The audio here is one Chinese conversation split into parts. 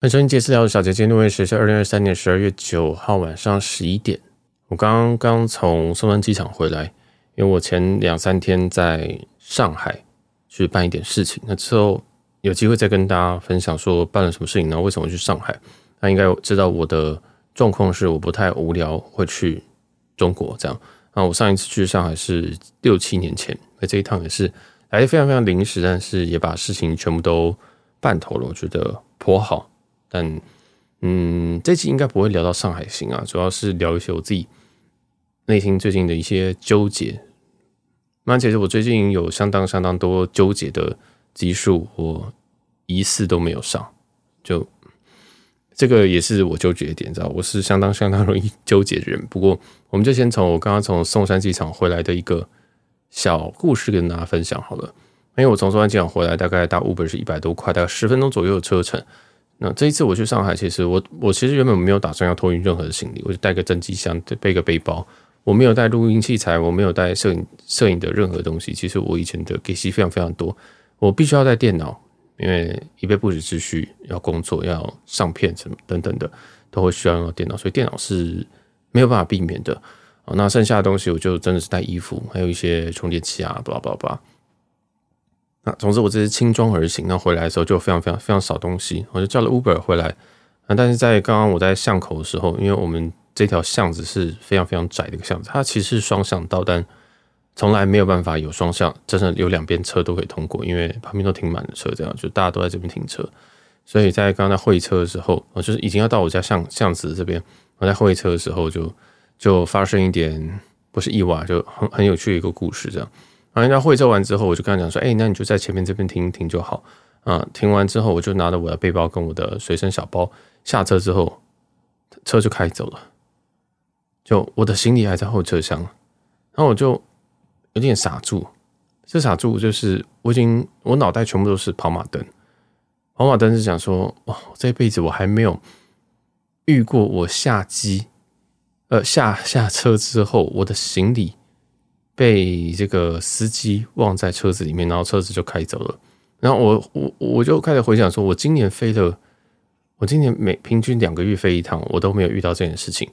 欢迎收听私聊的小姐姐，录音时是二零二三年十二月九号晚上十一点。我刚刚从松山机场回来，因为我前两三天在上海去办一点事情，那之后有机会再跟大家分享说办了什么事情，然后为什么去上海。那应该知道我的状况是我不太无聊会去中国这样。那我上一次去上海是六七年前，那这一趟也是来的非常非常临时，但是也把事情全部都办妥了，我觉得颇好。但，嗯，这期应该不会聊到上海行啊，主要是聊一些我自己内心最近的一些纠结。那其实我最近有相当相当多纠结的集数，我一次都没有上，就这个也是我纠结的点，知道？我是相当相当容易纠结的人。不过，我们就先从我刚刚从松山机场回来的一个小故事跟大家分享好了。因为我从松山机场回来，大概搭 Uber 是一百多块，大概十分钟左右的车程。那这一次我去上海，其实我我其实原本没有打算要托运任何的行李，我就带个登机箱，背个背包，我没有带录音器材，我没有带摄影摄影的任何东西。其实我以前的给息非常非常多，我必须要带电脑，因为以备不时之需，要工作要上片什么等等的，都会需要用到电脑，所以电脑是没有办法避免的。那剩下的东西我就真的是带衣服，还有一些充电器啊，巴拉巴拉巴拉。总之我这是轻装而行，那回来的时候就非常非常非常少东西，我就叫了 Uber 回来。那但是在刚刚我在巷口的时候，因为我们这条巷子是非常非常窄的一个巷子，它其实是双向道，但从来没有办法有双向，真的有两边车都可以通过，因为旁边都停满了车，这样就大家都在这边停车。所以在刚刚在会车的时候，我就是已经要到我家巷巷子这边，我在会车的时候就就发生一点不是意外，就很很有趣的一个故事，这样。然后人家会车完之后，我就跟他讲说：“哎，那你就在前面这边停一停就好。”啊，停完之后，我就拿着我的背包跟我的随身小包下车之后，车就开走了。就我的行李还在后车厢，然后我就有点傻住。这傻住就是我已经我脑袋全部都是跑马灯。跑马灯是讲说：“哇，这辈子我还没有遇过我下机，呃，下下车之后，我的行李。”被这个司机忘在车子里面，然后车子就开走了。然后我我我就开始回想说，我今年飞的，我今年每平均两个月飞一趟，我都没有遇到这件事情。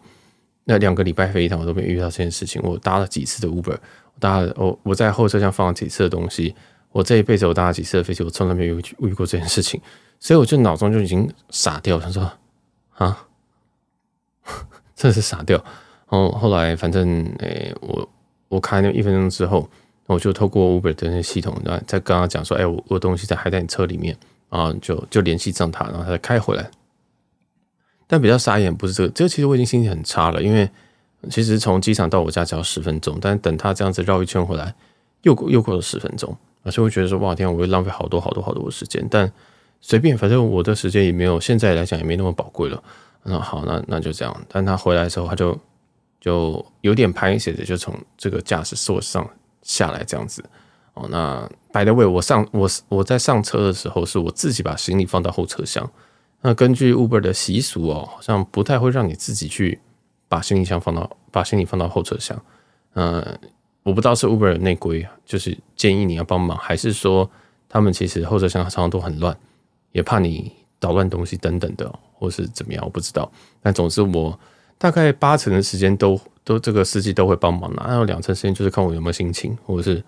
那两个礼拜飞一趟，我都没有遇到这件事情。我搭了几次的 Uber，我搭了我我在后车厢放了几次的东西。我这一辈子我搭了几次的飞机，我从来没有遇遇过这件事情。所以我就脑中就已经傻掉，想说啊，真的是傻掉。然后后来反正诶、我。我开那一分钟之后，我就透过 Uber 的那系统，然后再跟他讲说：“哎，我我东西在还在你车里面啊，就就联系上他，然后他再开回来。”但比较傻眼不是这个，这个其实我已经心情很差了，因为其实从机场到我家只要十分钟，但等他这样子绕一圈回来，又又过了十分钟，所以我觉得说：“哇天，我会浪费好多好多好多的时间。”但随便，反正我的时间也没有现在来讲也没那么宝贵了。那好，那那就这样。但他回来的时候，他就。就有点拍谢的，就从这个驾驶座上下来这样子哦。那 by the way，我上我我在上车的时候，是我自己把行李放到后车厢。那根据 Uber 的习俗哦，好像不太会让你自己去把行李箱放到把行李放到后车厢。嗯，我不知道是 Uber 的内规，就是建议你要帮忙，还是说他们其实后车厢常常都很乱，也怕你捣乱东西等等的，或是怎么样，我不知道。但总之我。大概八成的时间都都这个司机都会帮忙拿，还有两成时间就是看我有没有心情，或者是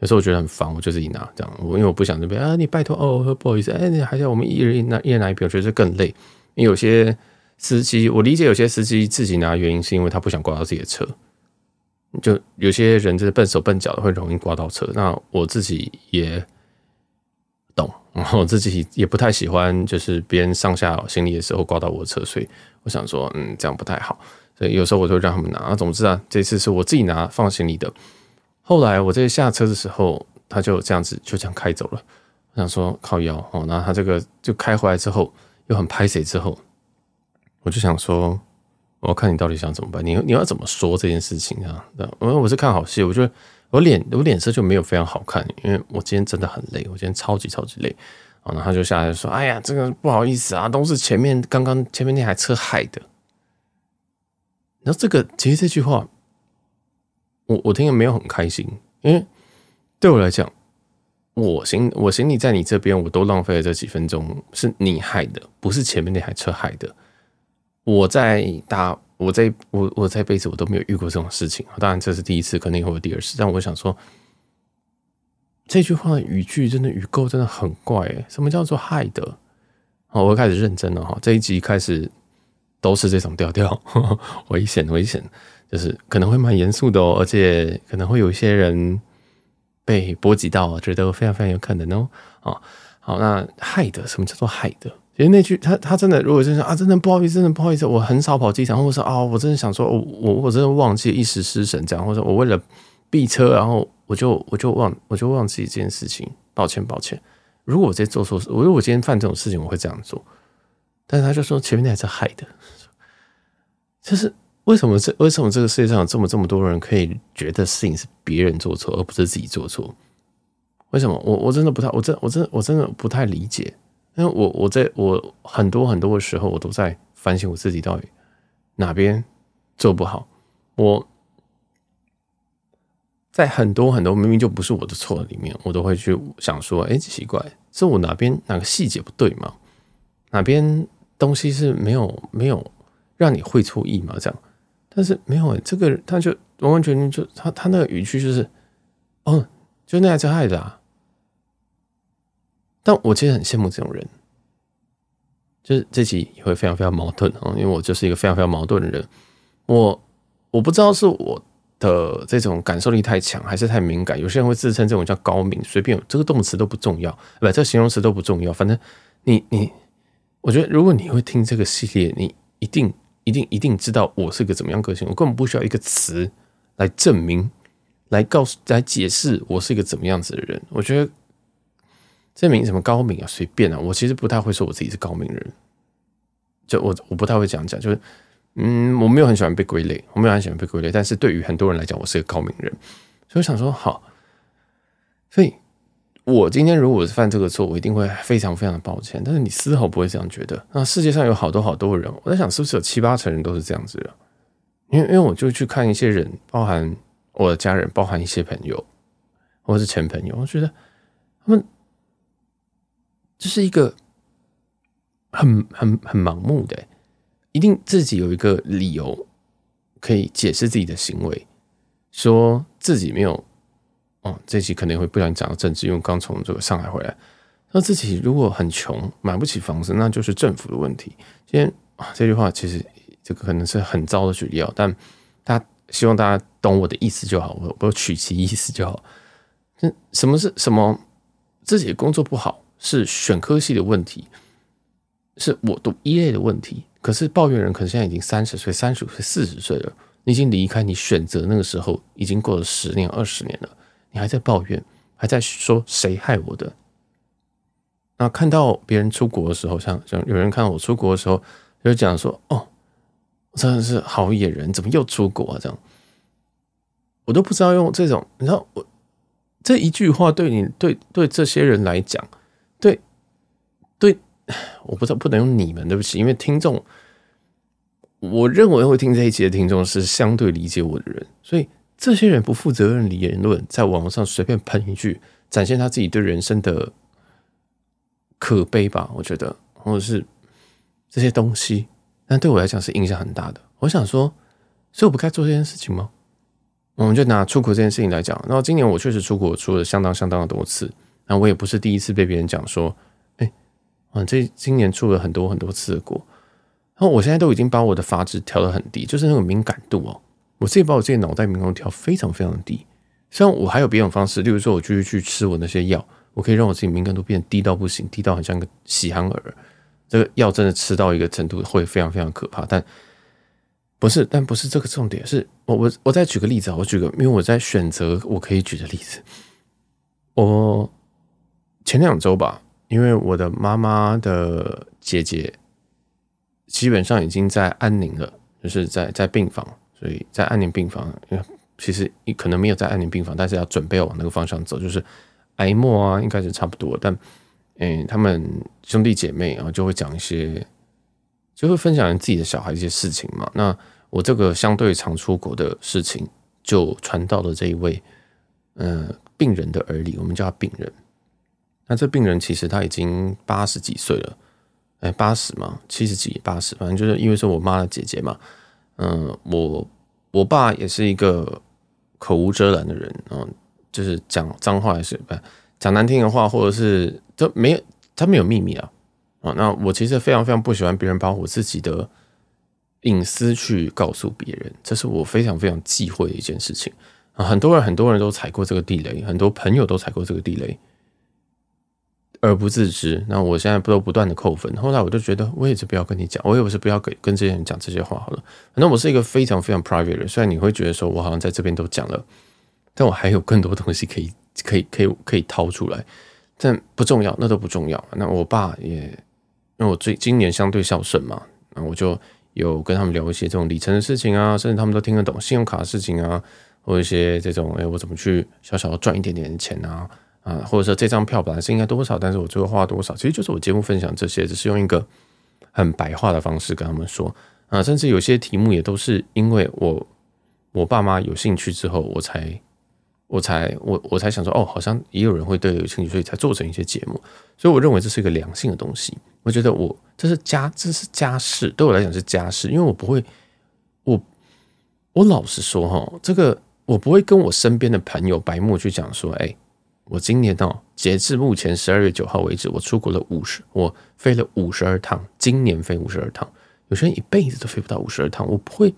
有时候我觉得很烦，我就自己拿这样。我因为我不想这边啊，你拜托哦，不好意思，哎，你还是我们一人一拿一人拿一瓶，我觉得这更累。因为有些司机，我理解有些司机自己拿，原因是因为他不想刮到自己的车。就有些人就是笨手笨脚的，会容易刮到车。那我自己也，然后我自己也不太喜欢，就是别人上下行李的时候挂到我车，所以。我想说，嗯，这样不太好，所以有时候我就让他们拿。总之啊，这次是我自己拿放行李的。后来我在下车的时候，他就这样子就这样开走了。我想说靠腰哦，然后他这个就开回来之后又很拍谁之后，我就想说，我看你到底想怎么办？你你要怎么说这件事情啊？因为我是看好戏，我觉得我脸我脸色就没有非常好看，因为我今天真的很累，我今天超级超级累。然后他就下来就说：“哎呀，这个不好意思啊，都是前面刚刚前面那台车害的。”然后这个其实这句话，我我听了没有很开心，因为对我来讲，我行我行李在你这边，我都浪费了这几分钟，是你害的，不是前面那台车害的。我在搭，我在我我这辈子我都没有遇过这种事情。当然这是第一次，可能以后有第二次。但我想说，这句话的语句真的语构真的很怪诶，什么叫做害的？好，我开始认真了哈。这一集开始都是这种调调，危险危险，就是可能会蛮严肃的哦，而且可能会有一些人。被波及到，觉得非常非常有可能哦。啊，好，那害的，什么叫做害的？其实那句他他真的，如果真是啊，真的不好意思，真的不好意思，我很少跑机场，或者说啊，我真的想说，我我我真的忘记一时失神这样，或者我为了避车，然后我就我就忘我就忘记这件事情，抱歉抱歉。如果我在做错事，我如果我今天犯这种事情，我会这样做。但是他就说前面那是害的，就是。为什么这为什么这个世界上有这么这么多人可以觉得事情是别人做错，而不是自己做错？为什么？我我真的不太，我真我真我真的不太理解。因为我我在我很多很多的时候，我都在反省我自己到底哪边做不好。我在很多很多明明就不是我的错里面，我都会去想说：哎，奇怪，是我哪边哪个细节不对吗？哪边东西是没有没有让你会错意吗？这样。但是没有、这个他就完完全全就他他那个语气就是，哦，就那台车害的啊。但我其实很羡慕这种人，就是这集也会非常非常矛盾啊，因为我就是一个非常非常矛盾的人。我我不知道是我的这种感受力太强，还是太敏感。有些人会自称这种叫高敏，随便这个动词都不重要，不，这个形容词都不重要。反正你你，我觉得如果你会听这个系列，你一定。一定一定知道我是个怎么样个性，我根本不需要一个词来证明、来告诉、来解释我是一个怎么样子的人。我觉得证明什么高明啊，随便啊。我其实不太会说我自己是高明人，就我我不太会这样讲，就是嗯，我没有很喜欢被归类，我没有很喜欢被归类。但是对于很多人来讲，我是个高明人，所以我想说好，所以。我今天如果是犯这个错，我一定会非常非常的抱歉。但是你丝毫不会这样觉得。那世界上有好多好多人，我在想是不是有七八成人都是这样子的？因为因为我就去看一些人，包含我的家人，包含一些朋友，或是前朋友，我觉得他们就是一个很很很盲目的，一定自己有一个理由可以解释自己的行为，说自己没有。哦，这期可能会不小心讲到政治，因为刚从这个上海回来。那自己如果很穷，买不起房子，那就是政府的问题。今天啊，这句话其实这个可能是很糟的举例哦，但大家希望大家懂我的意思就好，我我取其意思就好。那什么是什么？自己工作不好是选科系的问题，是我读一类的问题。可是抱怨人可能现在已经三十岁、三十五岁、四十岁了，你已经离开你选择那个时候，已经过了十年、二十年了。你还在抱怨，还在说谁害我的？那看到别人出国的时候，像像有人看到我出国的时候，就讲说：“哦，真的是好野人，怎么又出国啊？”这样，我都不知道用这种，你知道，我这一句话对你对对这些人来讲，对，我不知道不能用你们，对不起，因为听众，我认为会听这一集的听众是相对理解我的人，所以。这些人不负责任的言论，在网上随便喷一句，展现他自己对人生的可悲吧？我觉得，或者是这些东西，但对我来讲是影响很大的。我想说，所以我不该做这件事情吗？我们就拿出国这件事情来讲，然后今年我确实出国出了相当相当的多次，那我也不是第一次被别人讲说，嗯，这今年出了很多很多次的国，然后我现在都已经把我的阀值调得很低，就是那种敏感度哦。我自己把我自己脑袋敏感度调非常非常低，虽然我还有别种方式，例如说我继续去吃我那些药，我可以让我自己敏感度变低到不行，低到很像个喜憨儿。这个药真的吃到一个程度会非常非常可怕，但不是，但不是这个重点。是我我我再举个例子啊，我举个，因为我在选择我可以举的例子。我前两周吧，因为我的妈妈的姐姐基本上已经在安宁了，就是在在病房。所以在安宁病房，其实可能没有在安宁病房，但是要准备要往那个方向走，就是癌末啊，应该是差不多。但嗯，他们兄弟姐妹啊，就会讲一些，就会分享自己的小孩一些事情嘛。那我这个相对常出国的事情，就传到了这一位嗯病人的耳里，我们叫他病人。那这病人其实他已经八十几岁了，哎，八十嘛，七十几、八十，反正就是因为是我妈的姐姐嘛。嗯，我我爸也是一个口无遮拦的人，嗯，就是讲脏话还是不讲难听的话，或者是都没有，他没有秘密啊。啊，那我其实非常非常不喜欢别人把我自己的隐私去告诉别人，这是我非常非常忌讳的一件事情啊。很多人很多人都踩过这个地雷，很多朋友都踩过这个地雷。而不自知，那我现在不都不断的扣分。后来我就觉得，我也是不要跟你讲，我也不是不要给跟这些人讲这些话好了。反正我是一个非常非常 private 的人，虽然你会觉得说我好像在这边都讲了，但我还有更多东西可以可以可以可以掏出来，但不重要，那都不重要。那我爸也，因为我最今年相对孝顺嘛，那我就有跟他们聊一些这种里程的事情啊，甚至他们都听得懂信用卡的事情啊，或一些这种，哎，我怎么去小小的赚一点点钱啊。啊，或者说这张票本来是应该多少，但是我最后花多少，其实就是我节目分享这些，只是用一个很白话的方式跟他们说啊，甚至有些题目也都是因为我我爸妈有兴趣之后，我才我才我我才想说，哦，好像也有人会对有兴趣，所以才做成一些节目。所以我认为这是一个良性的东西。我觉得我这是家这是家事，对我来讲是家事，因为我不会，我我老实说哈，这个我不会跟我身边的朋友白目去讲说，哎。我今年哦，截至目前十二月九号为止，我出国了五十，我飞了五十二趟。今年飞五十二趟，有些人一辈子都飞不到五十二趟。我不会，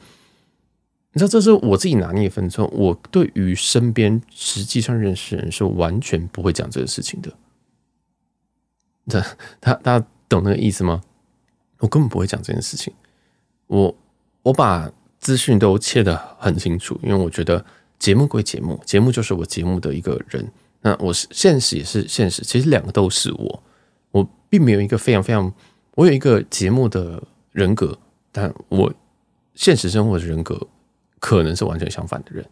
你知道，这是我自己拿捏分寸。我对于身边实际上认识人是完全不会讲这个事情的。这他他懂那个意思吗？我根本不会讲这件事情。我我把资讯都切得很清楚，因为我觉得节目归节目，节目就是我节目的一个人。那我是现实也是现实，其实两个都是我，我并没有一个非常非常，我有一个节目的人格，但我现实生活的人格可能是完全相反的人，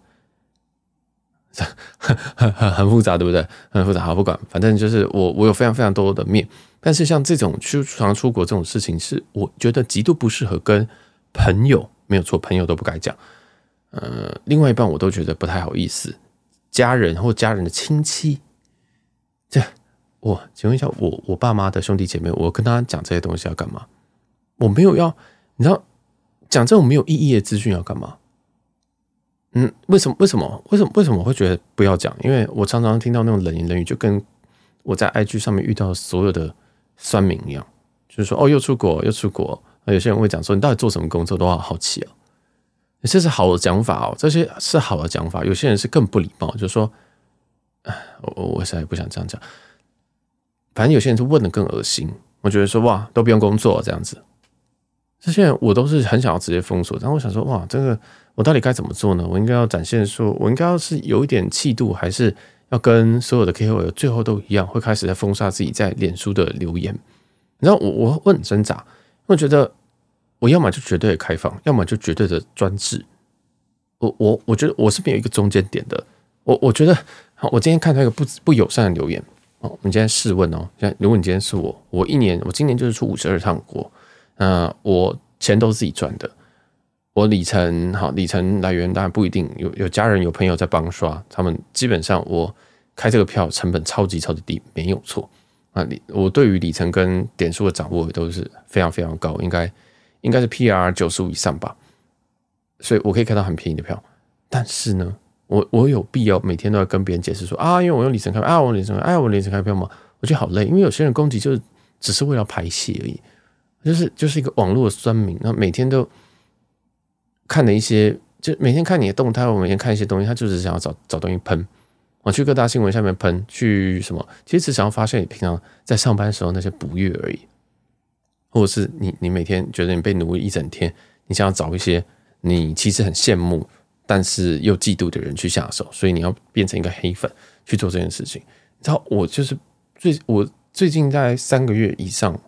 很 很很复杂，对不对？很复杂，好不管，反正就是我我有非常非常多的面，但是像这种出常出国这种事情，是我觉得极度不适合跟朋友，没有错，朋友都不该讲，呃，另外一半我都觉得不太好意思。家人或家人的亲戚，这我请问一下，我我爸妈的兄弟姐妹，我跟他讲这些东西要干嘛？我没有要，你知道，讲这种没有意义的资讯要干嘛？嗯，为什么？为什么？为什么？为什么我会觉得不要讲？因为我常常听到那种冷言冷语，就跟我在 IG 上面遇到所有的酸民一样，就是说哦，又出国，又出国。有些人会讲说，你到底做什么工作？都好好奇啊。这是好的讲法哦，这些是好的讲法。有些人是更不礼貌，就是说，哎，我我实在不想这样讲。反正有些人是问的更恶心。我觉得说哇，都不用工作这样子。这些人我都是很想要直接封锁。但我想说哇，这个我到底该怎么做呢？我应该要展现说，我应该要是有一点气度，还是要跟所有的 KOL 最后都一样，会开始在封杀自己在脸书的留言？你知道我我我很挣扎，我觉得。我要么就绝对的开放，要么就绝对的专制。我我我觉得我是没有一个中间点的。我我觉得，好，我今天看到一个不不友善的留言哦。我们今天试问哦，像如果你今天是我，我一年我今年就是出五十二趟国，呃，我钱都是自己赚的。我里程好，里程来源当然不一定有有家人有朋友在帮刷，他们基本上我开这个票成本超级超级低，没有错啊。我对于里程跟点数的掌握都是非常非常高，应该。应该是 PR 九十五以上吧，所以我可以看到很便宜的票。但是呢，我我有必要每天都要跟别人解释说啊，因为我用里程开票啊，我里程开，哎，我里程开票吗？我觉得好累，因为有些人攻击就是只是为了排泄而已，就是就是一个网络的酸民，然后每天都看了一些，就每天看你的动态，我每天看一些东西，他就是想要找找东西喷。我去各大新闻下面喷，去什么？其实只想要发现你平常在上班的时候那些不悦而已。或者是你，你每天觉得你被奴役一整天，你想要找一些你其实很羡慕，但是又嫉妒的人去下手，所以你要变成一个黑粉去做这件事情。你知道，我就是最我最近在三个月以上，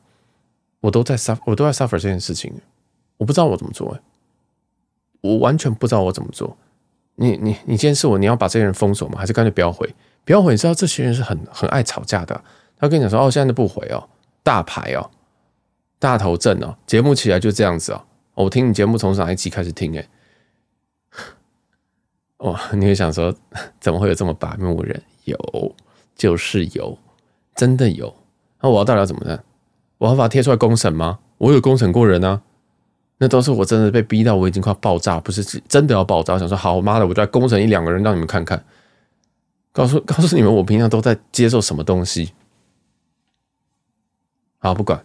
我都在 suffer，我都在 suffer 这件事情，我不知道我怎么做，我完全不知道我怎么做。你你你今天是我，你要把这些人封锁吗？还是干脆不要回？不要回？你知道这些人是很很爱吵架的，他跟你讲说哦，现在都不回哦，大牌哦。大头症哦，节目起来就这样子哦。我听你节目从哪一集开始听？诶，哇，你会想说，怎么会有这么白目人？有，就是有。真的有。那我要到底要怎么办？我要把它贴出来公审吗？我有公审过人啊。那都是我真的被逼到我已经快爆炸，不是真的要爆炸。想说好，妈的，我就来公审一两个人，让你们看看，告诉 告诉你们，我平常都在接受什么东西。好，不管。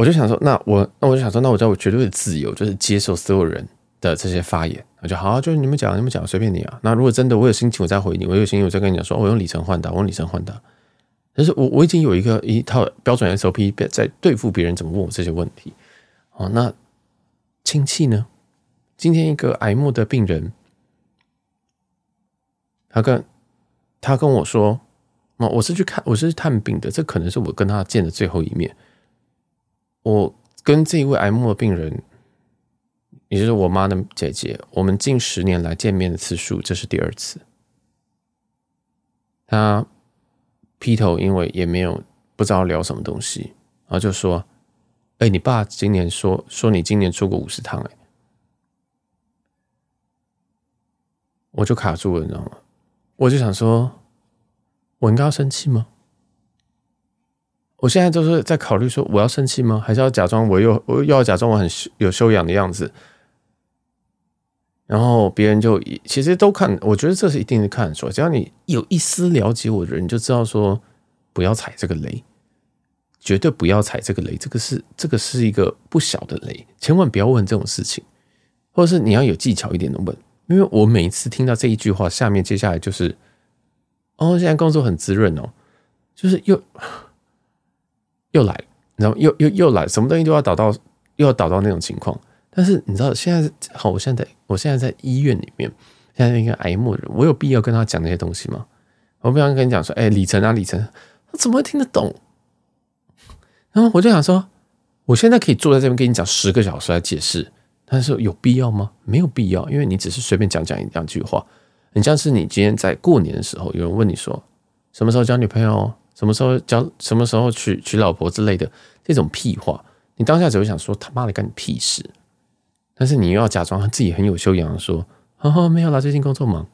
我就想说，那我那我就想说，那我知道我绝对的自由，就是接受所有人的这些发言。我就好，就是你们讲，你们讲，随便你啊。那如果真的我有心情，我再回你；我有心情，我再跟你讲说，我用里程换的，我用里程换的。但是我我已经有一个一套标准 SOP 在对付别人怎么问我这些问题。哦，那亲戚呢？今天一个癌末的病人，他跟他跟我说，哦，我是去看，我是去探病的，这可能是我跟他见的最后一面。我跟这一位癌末的病人，也就是我妈的姐姐，我们近十年来见面的次数，这是第二次。他劈头，因为也没有不知道聊什么东西，然后就说。哎，你爸今年说说你今年出过五十趟，哎，我就卡住了，你知道吗？我就想说，我应该要生气吗？我现在就是在考虑说，我要生气吗？还是要假装我又我又要假装我很有修养的样子？然后别人就其实都看，我觉得这是一定是看出，只要你有一丝了解我的人，你就知道说不要踩这个雷。绝对不要踩这个雷，这个是这个是一个不小的雷，千万不要问这种事情，或者是你要有技巧一点的问，因为我每一次听到这一句话，下面接下来就是，哦，现在工作很滋润哦，就是又又来，然后又又又来，什么东西都要导到，又要导到那种情况。但是你知道，现在好，我现在我现在在医院里面，现在一个癌末人，我有必要跟他讲那些东西吗？我不想跟你讲说，哎，里程啊，里程，他怎么会听得懂？然后我就想说，我现在可以坐在这边跟你讲十个小时来解释，但是有必要吗？没有必要，因为你只是随便讲讲一两句话。很像是你今天在过年的时候，有人问你说什么时候交女朋友，什么时候交，什么时候娶娶老婆之类的这种屁话，你当下只会想说他妈的干你屁事。但是你又要假装自己很有修养说，呵呵，没有啦，最近工作忙。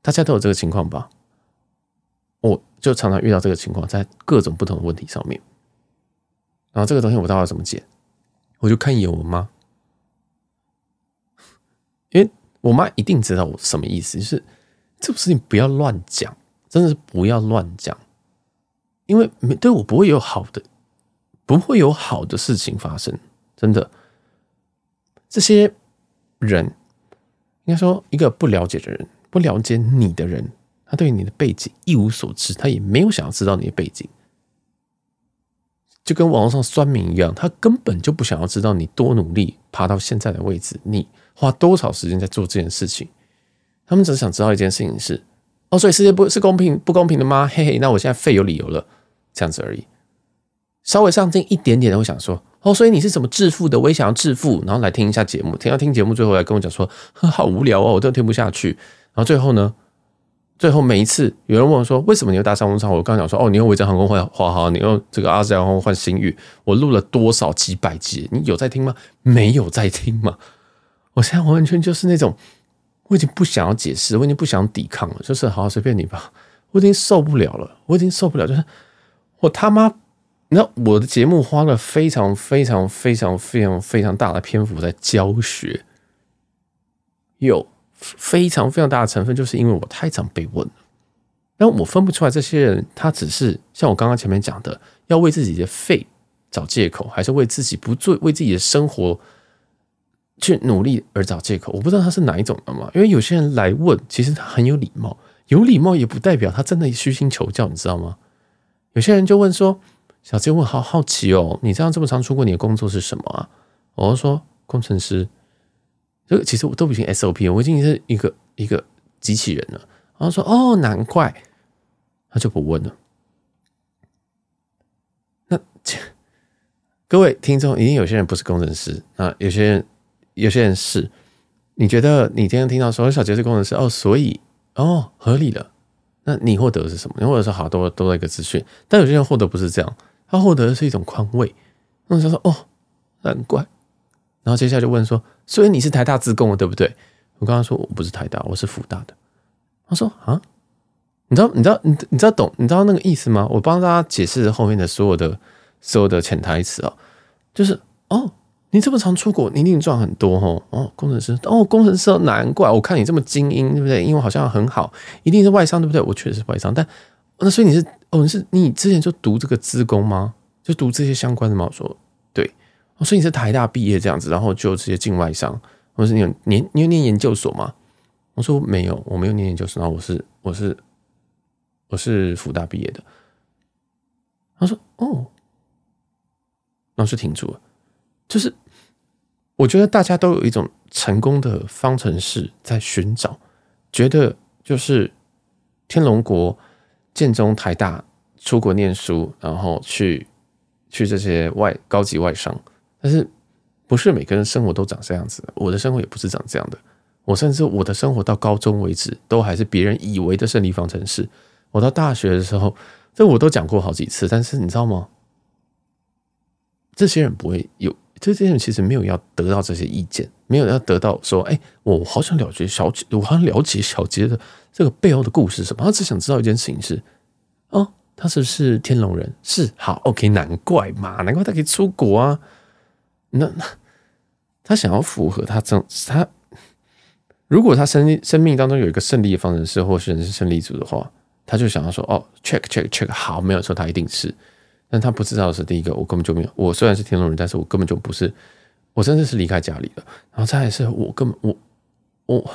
大家都有这个情况吧？我就常常遇到这个情况，在各种不同的问题上面。然后这个东西我到底要怎么解？我就看一眼我妈，因为我妈一定知道我什么意思，就是这种事情不要乱讲，真的是不要乱讲，因为没对我不会有好的，不会有好的事情发生，真的。这些人应该说，一个不了解的人，不了解你的人，他对你的背景一无所知，他也没有想要知道你的背景。就跟网络上酸民一样，他根本就不想要知道你多努力爬到现在的位置，你花多少时间在做这件事情。他们只想知道一件事情是：哦，所以世界不是公平不公平的吗？嘿嘿，那我现在废有理由了，这样子而已。稍微上进一点点的，会想说：哦，所以你是怎么致富的？我也想要致富，然后来听一下节目，听到听节目，最后来跟我讲说：好无聊哦，我都听不下去。然后最后呢？最后每一次有人问我说，为什么你要搭商务舱？我刚讲说哦，你用维珍航空换华航，你用这个阿斯航空换星宇。我录了多少几百集？你有在听吗？没有在听吗？我现在完全就是那种，我已经不想要解释，我已经不想抵抗了，就是好好随便你吧。我已经受不了了，我已经受不了，就是我他妈，那我的节目花了非常非常非常非常非常大的篇幅在教学，有。非常非常大的成分，就是因为我太常被问了，但我分不出来这些人，他只是像我刚刚前面讲的，要为自己的肺找借口，还是为自己不做、为自己的生活去努力而找借口？我不知道他是哪一种的嘛。因为有些人来问，其实他很有礼貌，有礼貌也不代表他真的虚心求教，你知道吗？有些人就问说：“小杰，我好好奇哦，你这样这么常出国，你的工作是什么啊？”我就说：“工程师。”这个其实我都已经 SOP，我已经是一个一个机器人了。然后说哦，难怪，他就不问了。那 各位听众，一定有些人不是工程师啊，有些人有些人是。你觉得你今天听到说小杰是工程师哦，所以哦合理了。那你获得的是什么？你获得是好多多的一个资讯，但有些人获得不是这样，他获得的是一种宽慰。那我就说哦，难怪。然后接下来就问说：“所以你是台大自贡的对不对？”我刚刚说我不是台大，我是福大的。他说：“啊，你知道，你知道，你你知道懂，你知道那个意思吗？我帮大家解释后面的所有的所有的潜台词啊，就是哦，你这么常出国，你一定赚很多哦。哦，工程师，哦，工程师，难怪我看你这么精英，对不对？因为好像很好，一定是外商，对不对？我确实是外商，但那所以你是哦，你是你之前就读这个资工吗？就读这些相关的吗？我说对，哦，所以你是台大毕业这样子，然后就直接进外商，或是你有念你有念研究所吗？我说没有，我没有念研究所，然后我是我是。我是福大毕业的，他说：“哦，老师停住了。”就是我觉得大家都有一种成功的方程式在寻找，觉得就是天龙国、建中、台大出国念书，然后去去这些外高级外商，但是不是每个人生活都长这样子。我的生活也不是长这样的，我甚至我的生活到高中为止，都还是别人以为的胜利方程式。我到大学的时候，这我都讲过好几次，但是你知道吗？这些人不会有，这些人其实没有要得到这些意见，没有要得到说，哎，我好想了解小杰，我好想了解小杰的这个背后的故事什么？他只想知道一件事情是，哦，他是不是天龙人？是，好，OK，难怪嘛，难怪他可以出国啊。那他想要符合他这他，如果他生生命当中有一个胜利的方程式，或是人生胜利组的话。他就想要说哦，check check check，好，没有错他一定是，但他不知道的是第一个，我根本就没有。我虽然是天龙人，但是我根本就不是，我真的是离开家里了。然后再来是我根本我我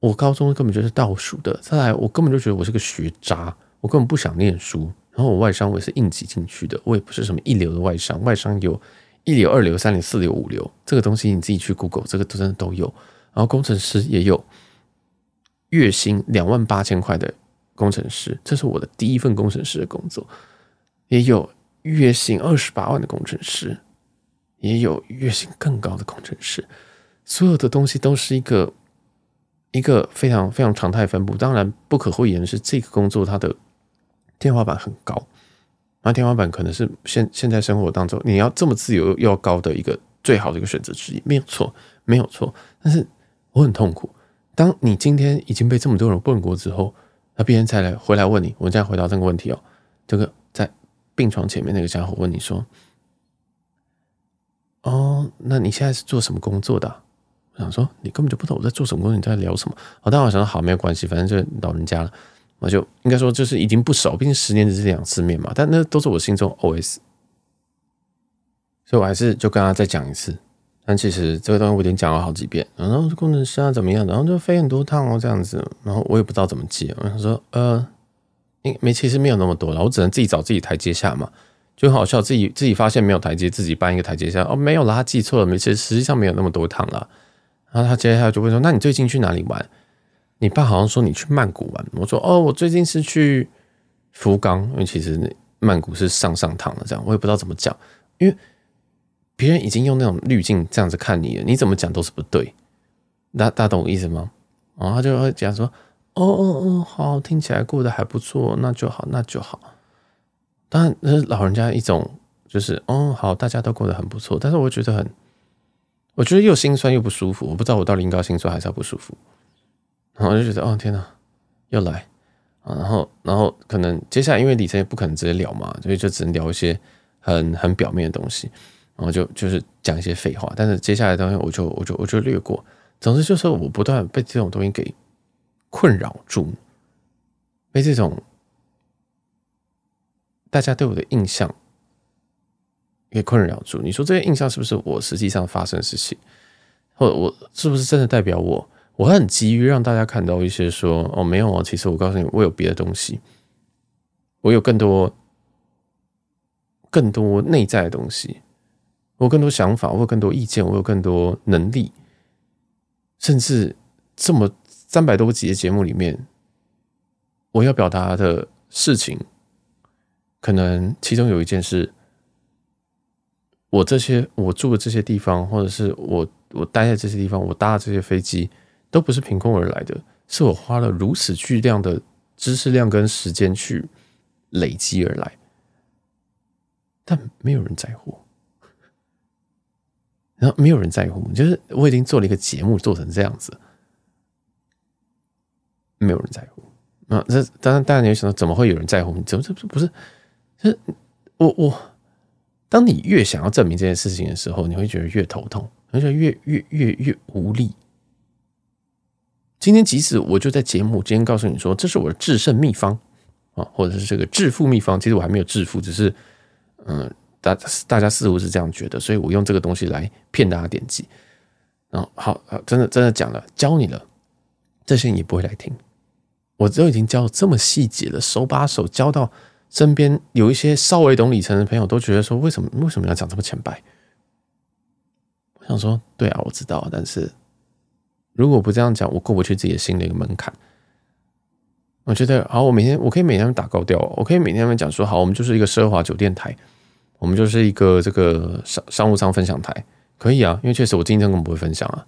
我高中根本就是倒数的。再来，我根本就觉得我是个学渣，我根本不想念书。然后我外商我也是硬挤进去的，我也不是什么一流的外商，外商有一流、二流、三流、四流、五流，这个东西你自己去 Google，这个都真的都有。然后工程师也有月薪两万八千块的。工程师，这是我的第一份工程师的工作，也有月薪二十八万的工程师，也有月薪更高的工程师，所有的东西都是一个一个非常非常常态分布。当然，不可讳言的是，这个工作它的天花板很高，那天花板可能是现现在生活当中你要这么自由又要高的一个最好的一个选择之一，没有错，没有错。但是我很痛苦，当你今天已经被这么多人问过之后。那别人再来回来问你，我再回答这个问题哦。这个在病床前面那个家伙问你说：“哦，那你现在是做什么工作的？”我想说，你根本就不知道我在做什么工作，你在聊什么？哦，但我想说，好，没有关系，反正就老人家了，我就应该说就是已经不熟，毕竟十年只是两次面嘛。但那都是我心中 OS，所以我还是就跟他再讲一次。但其实这个东西我已经讲了好几遍，然后工程师啊怎么样，然后就飞很多趟哦这样子，然后我也不知道怎么接，我想说呃，没其实没有那么多了，我只能自己找自己台阶下嘛，就很好笑，自己自己发现没有台阶，自己搬一个台阶下，哦没有了，他记错了，没，其实实际上没有那么多趟了，然后他接下来就会说，那你最近去哪里玩？你爸好像说你去曼谷玩，我说哦我最近是去福冈，因为其实曼谷是上上趟了，这样我也不知道怎么讲，因为。别人已经用那种滤镜这样子看你了，你怎么讲都是不对。大大家懂我意思吗？然后他就会讲说：“哦哦哦，好，听起来过得还不错，那就好，那就好。”当然，那是老人家一种就是哦，好，大家都过得很不错。但是我觉得很，我觉得又心酸又不舒服。我不知道我到底应该心酸还是要不舒服。然后就觉得哦，天哪，又来啊！然后，然后可能接下来因为李晨也不可能直接聊嘛，所以就只能聊一些很很表面的东西。然后就就是讲一些废话，但是接下来的东西我就我就我就略过。总之就是我不断被这种东西给困扰住，被这种大家对我的印象给困扰住。你说这些印象是不是我实际上发生的事情，或者我是不是真的代表我？我很急于让大家看到一些说哦没有啊，其实我告诉你，我有别的东西，我有更多更多内在的东西。我有更多想法，我有更多意见，我有更多能力，甚至这么三百多集的节目里面，我要表达的事情，可能其中有一件事，我这些我住的这些地方，或者是我我待在这些地方，我搭的这些飞机，都不是凭空而来的，是我花了如此巨量的知识量跟时间去累积而来，但没有人在乎。然后没有人在乎，就是我已经做了一个节目，做成这样子，没有人在乎。啊，这当然，当然你会想到，怎么会有人在乎你？怎么这不是？是，我我，当你越想要证明这件事情的时候，你会觉得越头痛，而且越越越越无力。今天即使我就在节目，今天告诉你说，这是我的制胜秘方啊，或者是这个致富秘方，其实我还没有致富，只是嗯，大大家似乎是这样觉得，所以我用这个东西来骗大家点击。然后好，真的真的讲了，教你了，这些你不会来听。我都已经教这么细节了，手把手教到身边有一些稍微懂里程的朋友都觉得说，为什么为什么要讲这么浅白？我想说，对啊，我知道，但是如果不这样讲，我过不去自己的心的一个门槛。我觉得好，我每天我可以每天打高调，我可以每天讲说，好，我们就是一个奢华酒店台，我们就是一个这个商商务舱分享台，可以啊，因为确实我经常根本不会分享啊，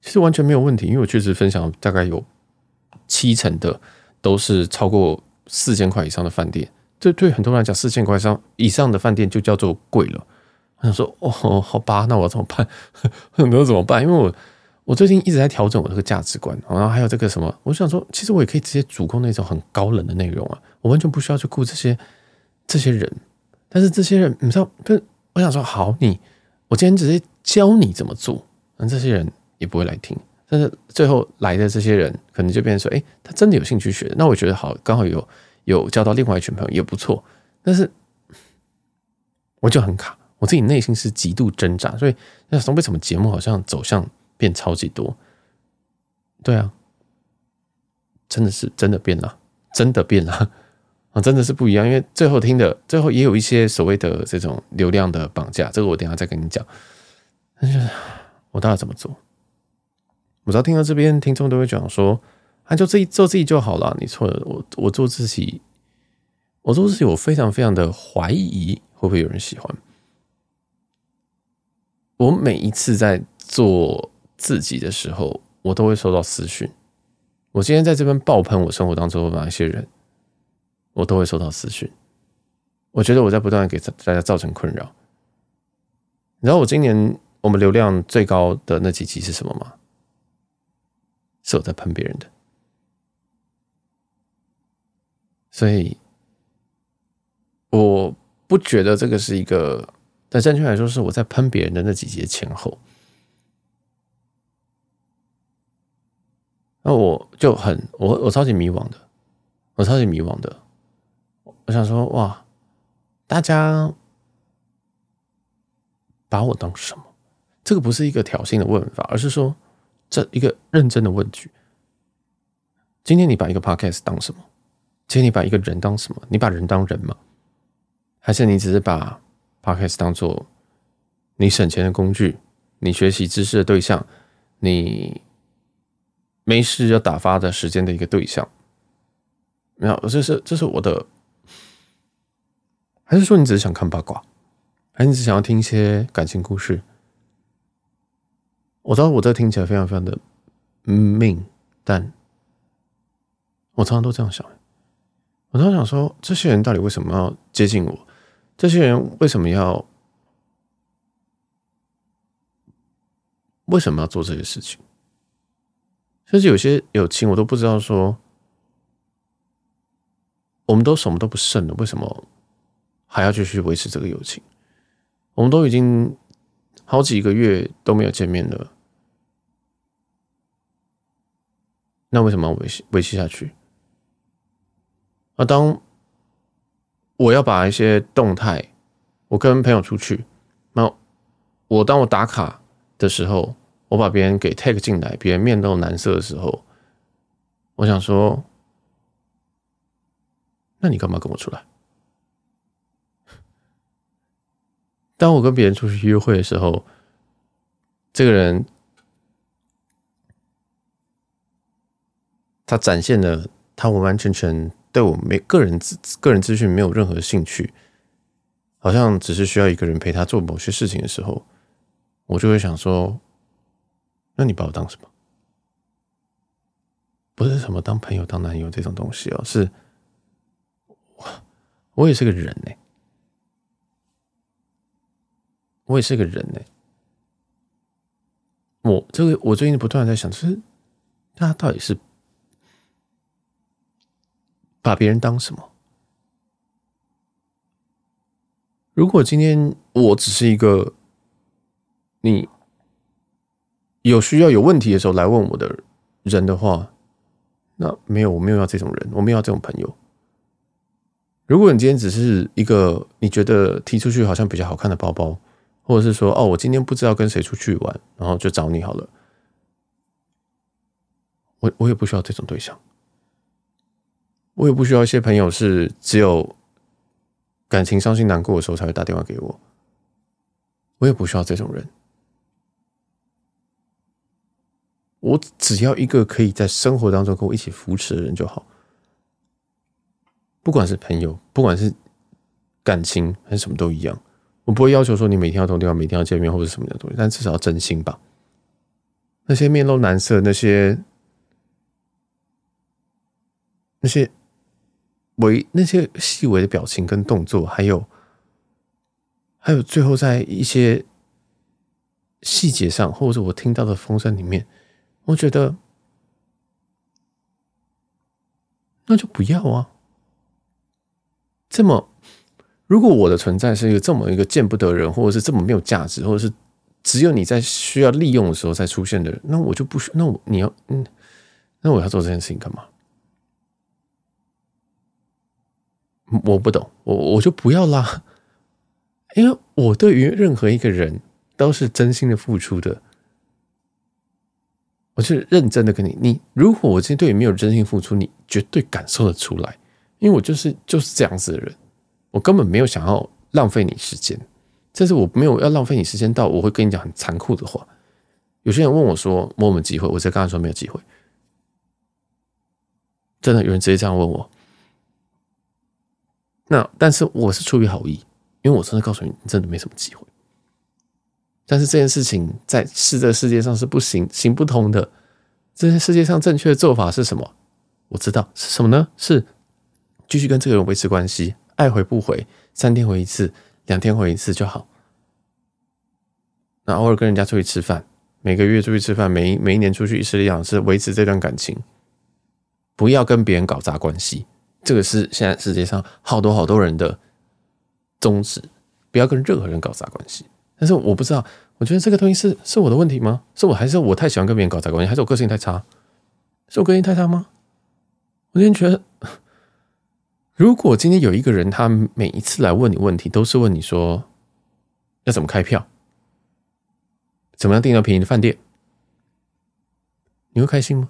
其实完全没有问题，因为我确实分享大概有。七成的都是超过四千块以上的饭店，这对很多人来讲，四千块上以上的饭店就叫做贵了。我想说，哦，好吧，那我怎么办？很多怎么办？因为我我最近一直在调整我这个价值观，然后还有这个什么，我想说，其实我也可以直接主攻那种很高冷的内容啊，我完全不需要去顾这些这些人。但是这些人，你知道，不是，我想说，好，你我今天直接教你怎么做，那这些人也不会来听。但是最后来的这些人，可能就变成说：“哎、他真的有兴趣学。”那我觉得好，刚好有有交到另外一群朋友也不错。但是我就很卡，我自己内心是极度挣扎。所以那为什么节目好像走向变超级多？对啊，真的是真的变了，真的变了啊！真的是不一样。因为最后听的最后也有一些所谓的这种流量的绑架，这个我等下再跟你讲。但是我到底怎么做？我知道听到这边，听众都会讲说：“啊，就自己做自己就好了。”你错了，我我做自己，我做自己，我非常非常的怀疑会不会有人喜欢。我每一次在做自己的时候，我都会收到私讯。我今天在这边爆喷我生活当中的哪一些人，我都会收到私讯。我觉得我在不断的给大家造成困扰。你知道我今年我们流量最高的那几集是什么吗？是我在喷别人的，所以我不觉得这个是一个，但正确来说是我在喷别人的那几节前后，那我就很我我超级迷惘的，我超级迷惘的，我想说哇，大家把我当什么？这个不是一个挑衅的问法，而是说。这一个认真的问句：今天你把一个 podcast 当什么？今天你把一个人当什么？你把人当人吗？还是你只是把 podcast 当做你省钱的工具？你学习知识的对象？你没事要打发的时间的一个对象？没有，这是这是我的。还是说你只是想看八卦？还是你只想要听一些感情故事？我知道我这听起来非常非常的命，但我常常都这样想。我常常想说，这些人到底为什么要接近我？这些人为什么要为什么要做这些事情？甚至有些友情，我都不知道说，我们都什么都不剩了，为什么还要继续维持这个友情？我们都已经好几个月都没有见面了。那为什么要维维系下去？而当我要把一些动态，我跟朋友出去，那我当我打卡的时候，我把别人给 tag 进来，别人面露难色的时候，我想说，那你干嘛跟我出来？当我跟别人出去约会的时候，这个人。他展现了他完完全全对我没个人资个人资讯没有任何兴趣，好像只是需要一个人陪他做某些事情的时候，我就会想说：那你把我当什么？不是什么当朋友、当男友这种东西哦，是我我也是个人呢，我也是个人呢。我这个我最近不断在想，就是他到底是。把别人当什么？如果今天我只是一个你有需要、有问题的时候来问我的人的话，那没有，我没有要这种人，我没有要这种朋友。如果你今天只是一个你觉得提出去好像比较好看的包包，或者是说哦，我今天不知道跟谁出去玩，然后就找你好了，我我也不需要这种对象，我也不需要一些朋友是只有感情伤心难过的时候才会打电话给我，我也不需要这种人，我只要一个可以在生活当中跟我一起扶持的人就好。不管是朋友，不管是感情还是什么都一样，我不会要求说你每天要同对方每天要见面或者什么的东西，但至少要真心吧。那些面露难色，那些那些微那些细微的表情跟动作，还有还有最后在一些细节上，或者是我听到的风声里面，我觉得那就不要啊。这么，如果我的存在是一个这么一个见不得人，或者是这么没有价值，或者是只有你在需要利用的时候才出现的人，那我就不需，那我你要嗯，那我要做这件事情干嘛？我不懂，我我就不要啦，因为我对于任何一个人都是真心的付出的，我是认真的跟你，你如果我今天对你没有真心付出，你绝对感受得出来。因为我就是就是这样子的人，我根本没有想要浪费你时间，这是我没有要浪费你时间到我会跟你讲很残酷的话。有些人问我说：“我有没有机会？”我才跟他说没有机会。真的有人直接这样问我。那但是我是出于好意，因为我真的告诉你，你真的没什么机会。但是这件事情在是这世界上是不行行不通的。这些世界上正确的做法是什么？我知道是什么呢？是。继续跟这个人维持关系，爱回不回，三天回一次，两天回一次就好。那偶尔跟人家出去吃饭，每个月出去吃饭，每一每一年出去一次两次，维持这段感情。不要跟别人搞砸关系，这个是现在世界上好多好多人的宗旨。不要跟任何人搞砸关系。但是我不知道，我觉得这个东西是是我的问题吗？是我还是我太喜欢跟别人搞砸关系？还是我个性太差？是我个性太差吗？我今天觉得。如果今天有一个人，他每一次来问你问题，都是问你说要怎么开票，怎么样订到便宜的饭店，你会开心吗？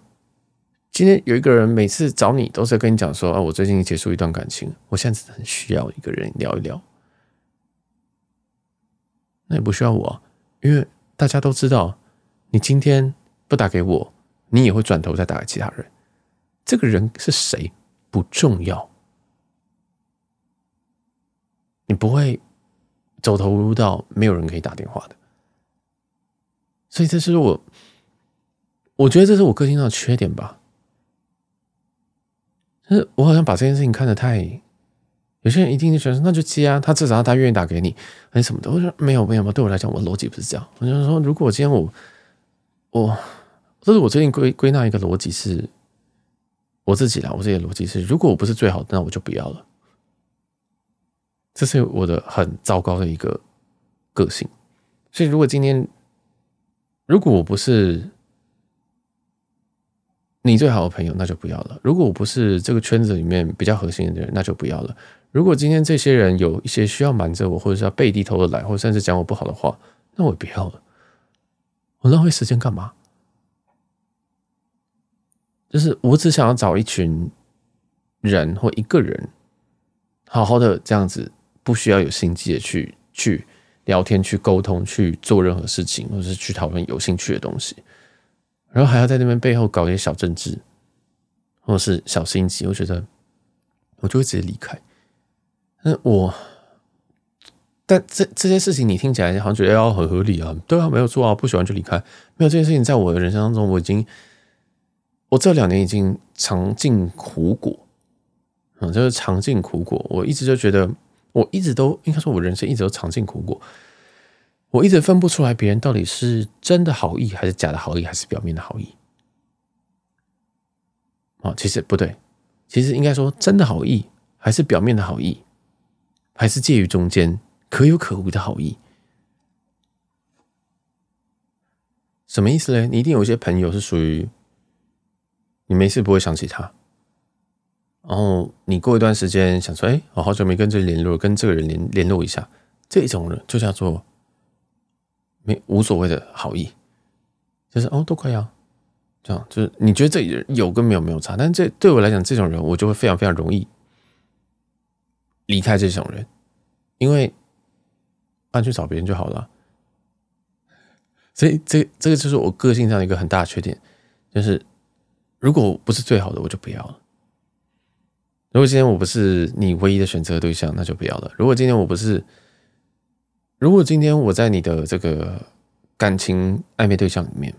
今天有一个人每次找你，都是跟你讲说啊，我最近结束一段感情，我现在很需要一个人聊一聊。那也不需要我，因为大家都知道，你今天不打给我，你也会转头再打给其他人。这个人是谁不重要。你不会走投无路到没有人可以打电话的，所以这是我，我觉得这是我个性上的缺点吧。我好像把这件事情看得太，有些人一定就觉得那就接啊，他至少他愿意打给你，还是什么的。我说没有没有没有，对我来讲，我逻辑不是这样。我就是说，如果今天我我，这是我最近归归纳一个逻辑是，我自己啦，我自己的逻辑是，如果我不是最好的，那我就不要了。这是我的很糟糕的一个个性，所以如果今天，如果我不是你最好的朋友，那就不要了；如果我不是这个圈子里面比较核心的人，那就不要了；如果今天这些人有一些需要瞒着我，或者是要背地偷的来，或者甚至讲我不好的话，那我也不要了。我浪费时间干嘛？就是我只想要找一群人或一个人，好好的这样子。不需要有心机的去去聊天、去沟通、去做任何事情，或者是去讨论有兴趣的东西，然后还要在那边背后搞一些小政治，或者是小心机，我觉得我就会直接离开。那我，但这这些事情你听起来好像觉得要很合理啊，对啊，没有错啊，不喜欢就离开。没有这件事情，在我的人生当中，我已经我这两年已经尝尽苦果，嗯，就是尝尽苦果。我一直就觉得。我一直都应该说，我人生一直都尝尽苦果。我一直分不出来别人到底是真的好意，还是假的好意，还是表面的好意。哦，其实不对，其实应该说真的好意，还是表面的好意，还是介于中间可有可无的好意？什么意思呢？你一定有一些朋友是属于你没事不会想起他，然后你过一段时间想说，哎，我好久没跟这联络，跟这个人联联络一下，这种人就叫做没无所谓的好意，就是哦都可以啊，这样就是你觉得这有跟没有没有差，但这对我来讲，这种人我就会非常非常容易离开这种人，因为那去找别人就好了。所以，这这个就是我个性上一个很大的缺点，就是如果不是最好的，我就不要了。如果今天我不是你唯一的选择对象，那就不要了。如果今天我不是，如果今天我在你的这个感情暧昧对象里面，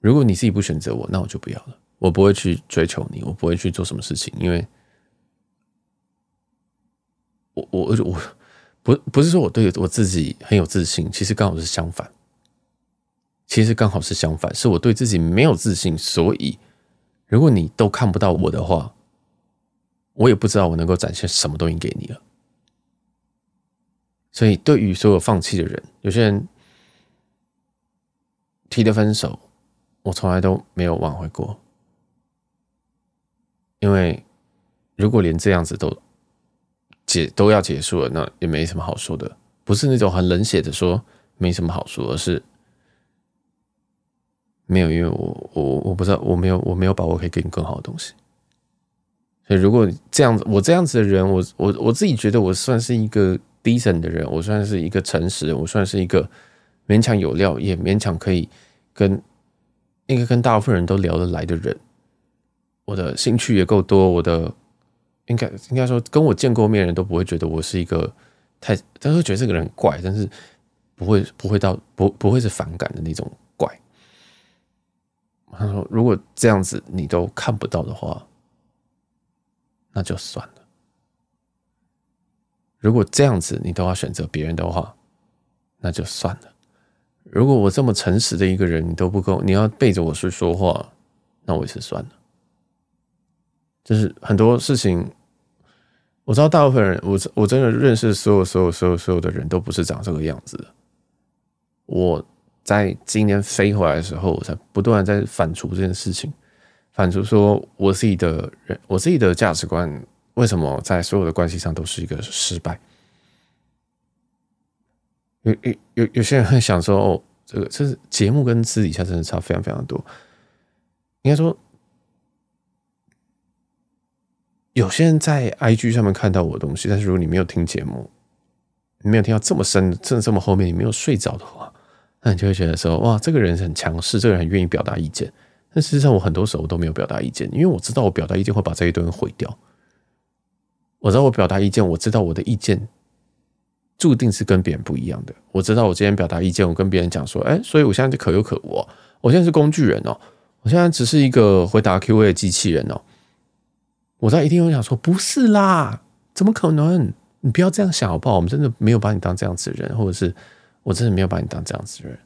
如果你自己不选择我，那我就不要了。我不会去追求你，我不会去做什么事情，因为我我我。不不是说我对我自己很有自信，其实刚好是相反。其实刚好是相反，是我对自己没有自信，所以如果你都看不到我的话，我也不知道我能够展现什么东西给你了。所以对于所有放弃的人，有些人提的分手，我从来都没有挽回过，因为如果连这样子都。结都要结束了，那也没什么好说的，不是那种很冷血的说没什么好说，而是没有，因为我我我不知道，我没有我没有把握可以给你更好的东西。所以如果这样子，我这样子的人，我我我自己觉得我算是一个 decent 的人，我算是一个诚实，我算是一个勉强有料，也勉强可以跟应该跟大部分人都聊得来的人。我的兴趣也够多，我的。应该应该说，跟我见过面的人都不会觉得我是一个太，都会觉得这个人怪，但是不会不会到不不会是反感的那种怪。他说：“如果这样子你都看不到的话，那就算了。如果这样子你都要选择别人的话，那就算了。如果我这么诚实的一个人你都不够，你要背着我去说话，那我也是算了。就是很多事情。”我知道大部分人，我我真的认识所有所有所有所有的人都不是长这个样子的。我在今年飞回来的时候，我才不断在反刍这件事情，反刍说我自己的人，我自己的价值观为什么在所有的关系上都是一个失败？有有有有些人会想说，哦，这个这是节目跟私底下真的差非常非常多。应该说。有些人在 IG 上面看到我的东西，但是如果你没有听节目，你没有听到这么深、真的这么后面，你没有睡着的话，那你就会觉得说：哇，这个人是很强势，这个人很愿意表达意见。但事实上，我很多时候都没有表达意见，因为我知道我表达意见会把这一堆人毁掉。我知道我表达意见，我知道我的意见注定是跟别人不一样的。我知道我今天表达意见，我跟别人讲说：哎，所以我现在就可有可无，我现在是工具人哦，我现在只是一个回答 QA 的机器人哦。我在一定会想说，不是啦，怎么可能？你不要这样想好不好？我们真的没有把你当这样子的人，或者是我真的没有把你当这样子的人。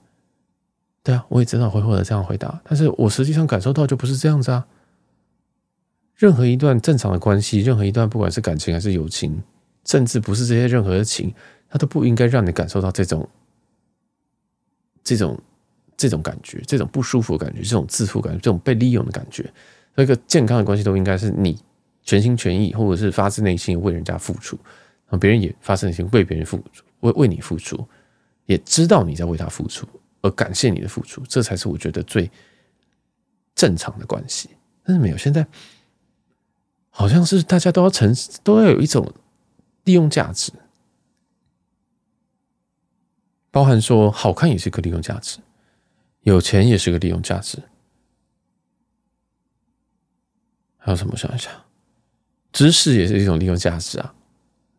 对啊，我也知道会获得这样回答，但是我实际上感受到就不是这样子啊。任何一段正常的关系，任何一段不管是感情还是友情，甚至不是这些任何的情，它都不应该让你感受到这种、这种、这种感觉，这种不舒服的感觉，这种自负感觉，这种被利用的感觉。一个健康的关系都应该是你。全心全意，或者是发自内心为人家付出，然后别人也发自内心为别人付出，为为你付出，也知道你在为他付出，而感谢你的付出，这才是我觉得最正常的关系。但是没有，现在好像是大家都要成，都要有一种利用价值，包含说好看也是个利用价值，有钱也是个利用价值，还有什么？想一想。知识也是一种利用价值啊，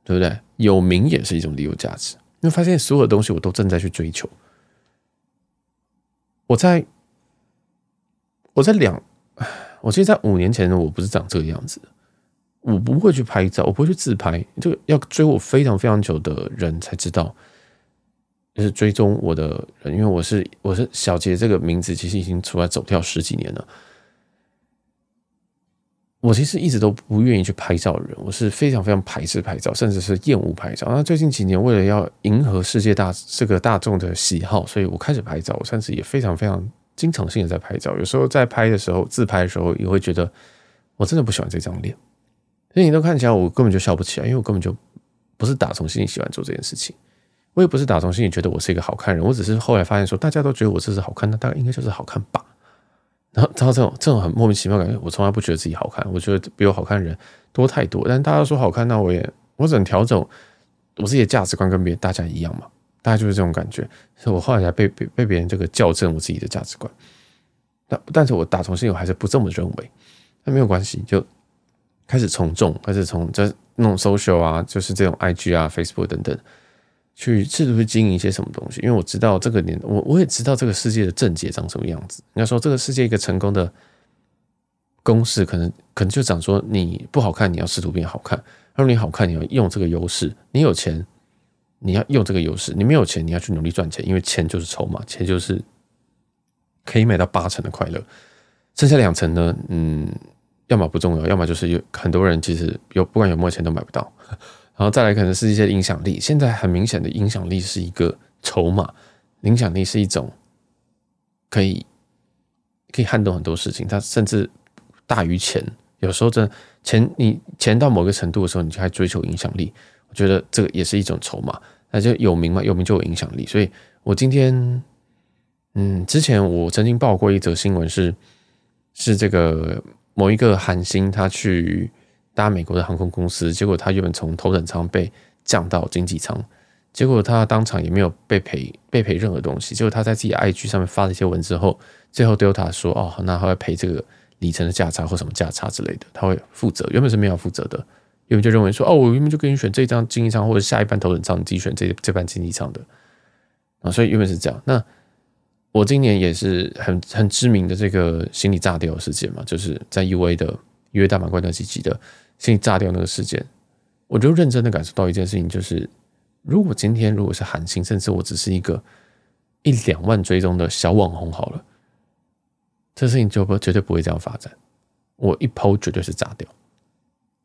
对不对？有名也是一种利用价值。因为发现所有的东西我都正在去追求。我在，我在两，我记得在五年前呢，我不是长这个样子的。我不会去拍照，我不会去自拍。这个要追我非常非常久的人才知道，就是追踪我的人，因为我是我是小杰这个名字，其实已经出来走跳十几年了。我其实一直都不愿意去拍照的人，我是非常非常排斥拍照，甚至是厌恶拍照。那最近几年，为了要迎合世界大这个大众的喜好，所以我开始拍照，我甚至也非常非常经常性的在拍照。有时候在拍的时候，自拍的时候，也会觉得我真的不喜欢这张脸，所以你都看起来我根本就笑不起来，因为我根本就不是打从心里喜欢做这件事情。我也不是打从心里觉得我是一个好看人，我只是后来发现说，大家都觉得我这是好看，那大概应该就是好看吧。然后，然后这种这种很莫名其妙感觉，我从来不觉得自己好看，我觉得比我好看的人多太多。但大家说好看，那我也我只能调整我自己的价值观，跟别大家一样嘛。大概就是这种感觉。所以我后来才被被被别人这个校正我自己的价值观。但但是我打从心里我还是不这么认为。那没有关系，就开始从众，开始从这那种 social 啊，就是这种 IG 啊、Facebook 等等。去试图去经营一些什么东西，因为我知道这个年，我我也知道这个世界的症结长什么样子。应该说，这个世界一个成功的公式，可能可能就讲说，你不好看，你要试图变好看；而你好看，你要用这个优势。你有钱，你要用这个优势；你没有钱，你要去努力赚钱，因为钱就是筹码，钱就是可以买到八成的快乐，剩下两成呢，嗯，要么不重要，要么就是有很多人其实有不管有没有钱都买不到。然后再来可能是一些影响力，现在很明显的影响力是一个筹码，影响力是一种可以可以撼动很多事情，它甚至大于钱。有时候真钱，你钱到某个程度的时候，你就还追求影响力，我觉得这个也是一种筹码。那就有名嘛，有名就有影响力。所以我今天，嗯，之前我曾经报过一则新闻，是是这个某一个韩星他去。搭美国的航空公司，结果他原本从头等舱被降到经济舱，结果他当场也没有被赔被赔任何东西。结果他在自己 IG 上面发了一些文之后，最后 Delta 说：“哦，那他会赔这个里程的价差或什么价差之类的，他会负责。原本是没有负责的，原本就认为说：哦，我原本就给你选这张经济舱或者下一班头等舱，你自己选这这班经济舱的啊，所以原本是这样。那我今年也是很很知名的这个心理炸掉事件嘛，就是在 UA 的 UA 大满贯的机机的。心理炸掉那个事件，我就认真的感受到一件事情，就是如果今天如果是韩星，甚至我只是一个一两万追踪的小网红好了，这事情就不绝对不会这样发展。我一抛绝对是炸掉，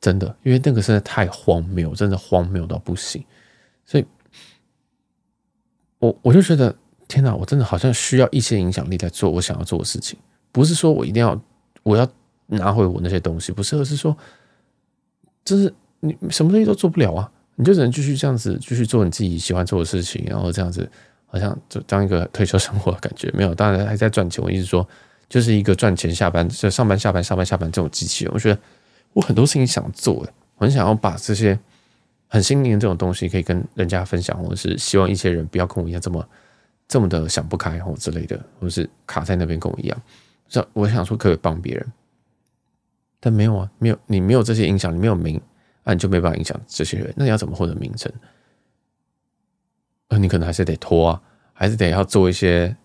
真的，因为那个实在太荒谬，真的荒谬到不行。所以，我我就觉得天哪，我真的好像需要一些影响力在做我想要做的事情，不是说我一定要我要拿回我那些东西，不是，而是说。就是你什么东西都做不了啊，你就只能继续这样子继续做你自己喜欢做的事情，然后这样子好像就当一个退休生活的感觉没有，当然还在赚钱。我一直说就是一个赚钱下班就上班下班上班下班这种机器人。我觉得我很多事情想做，我很想要把这些很心灵的这种东西可以跟人家分享，或者是希望一些人不要跟我一样这么这么的想不开或之类的，或是卡在那边跟我一样。这我想说可以帮别人。但没有啊，没有你没有这些影响，你没有名啊，你就没办法影响这些人。那你要怎么获得名称？呃，你可能还是得拖啊，还是得要做一些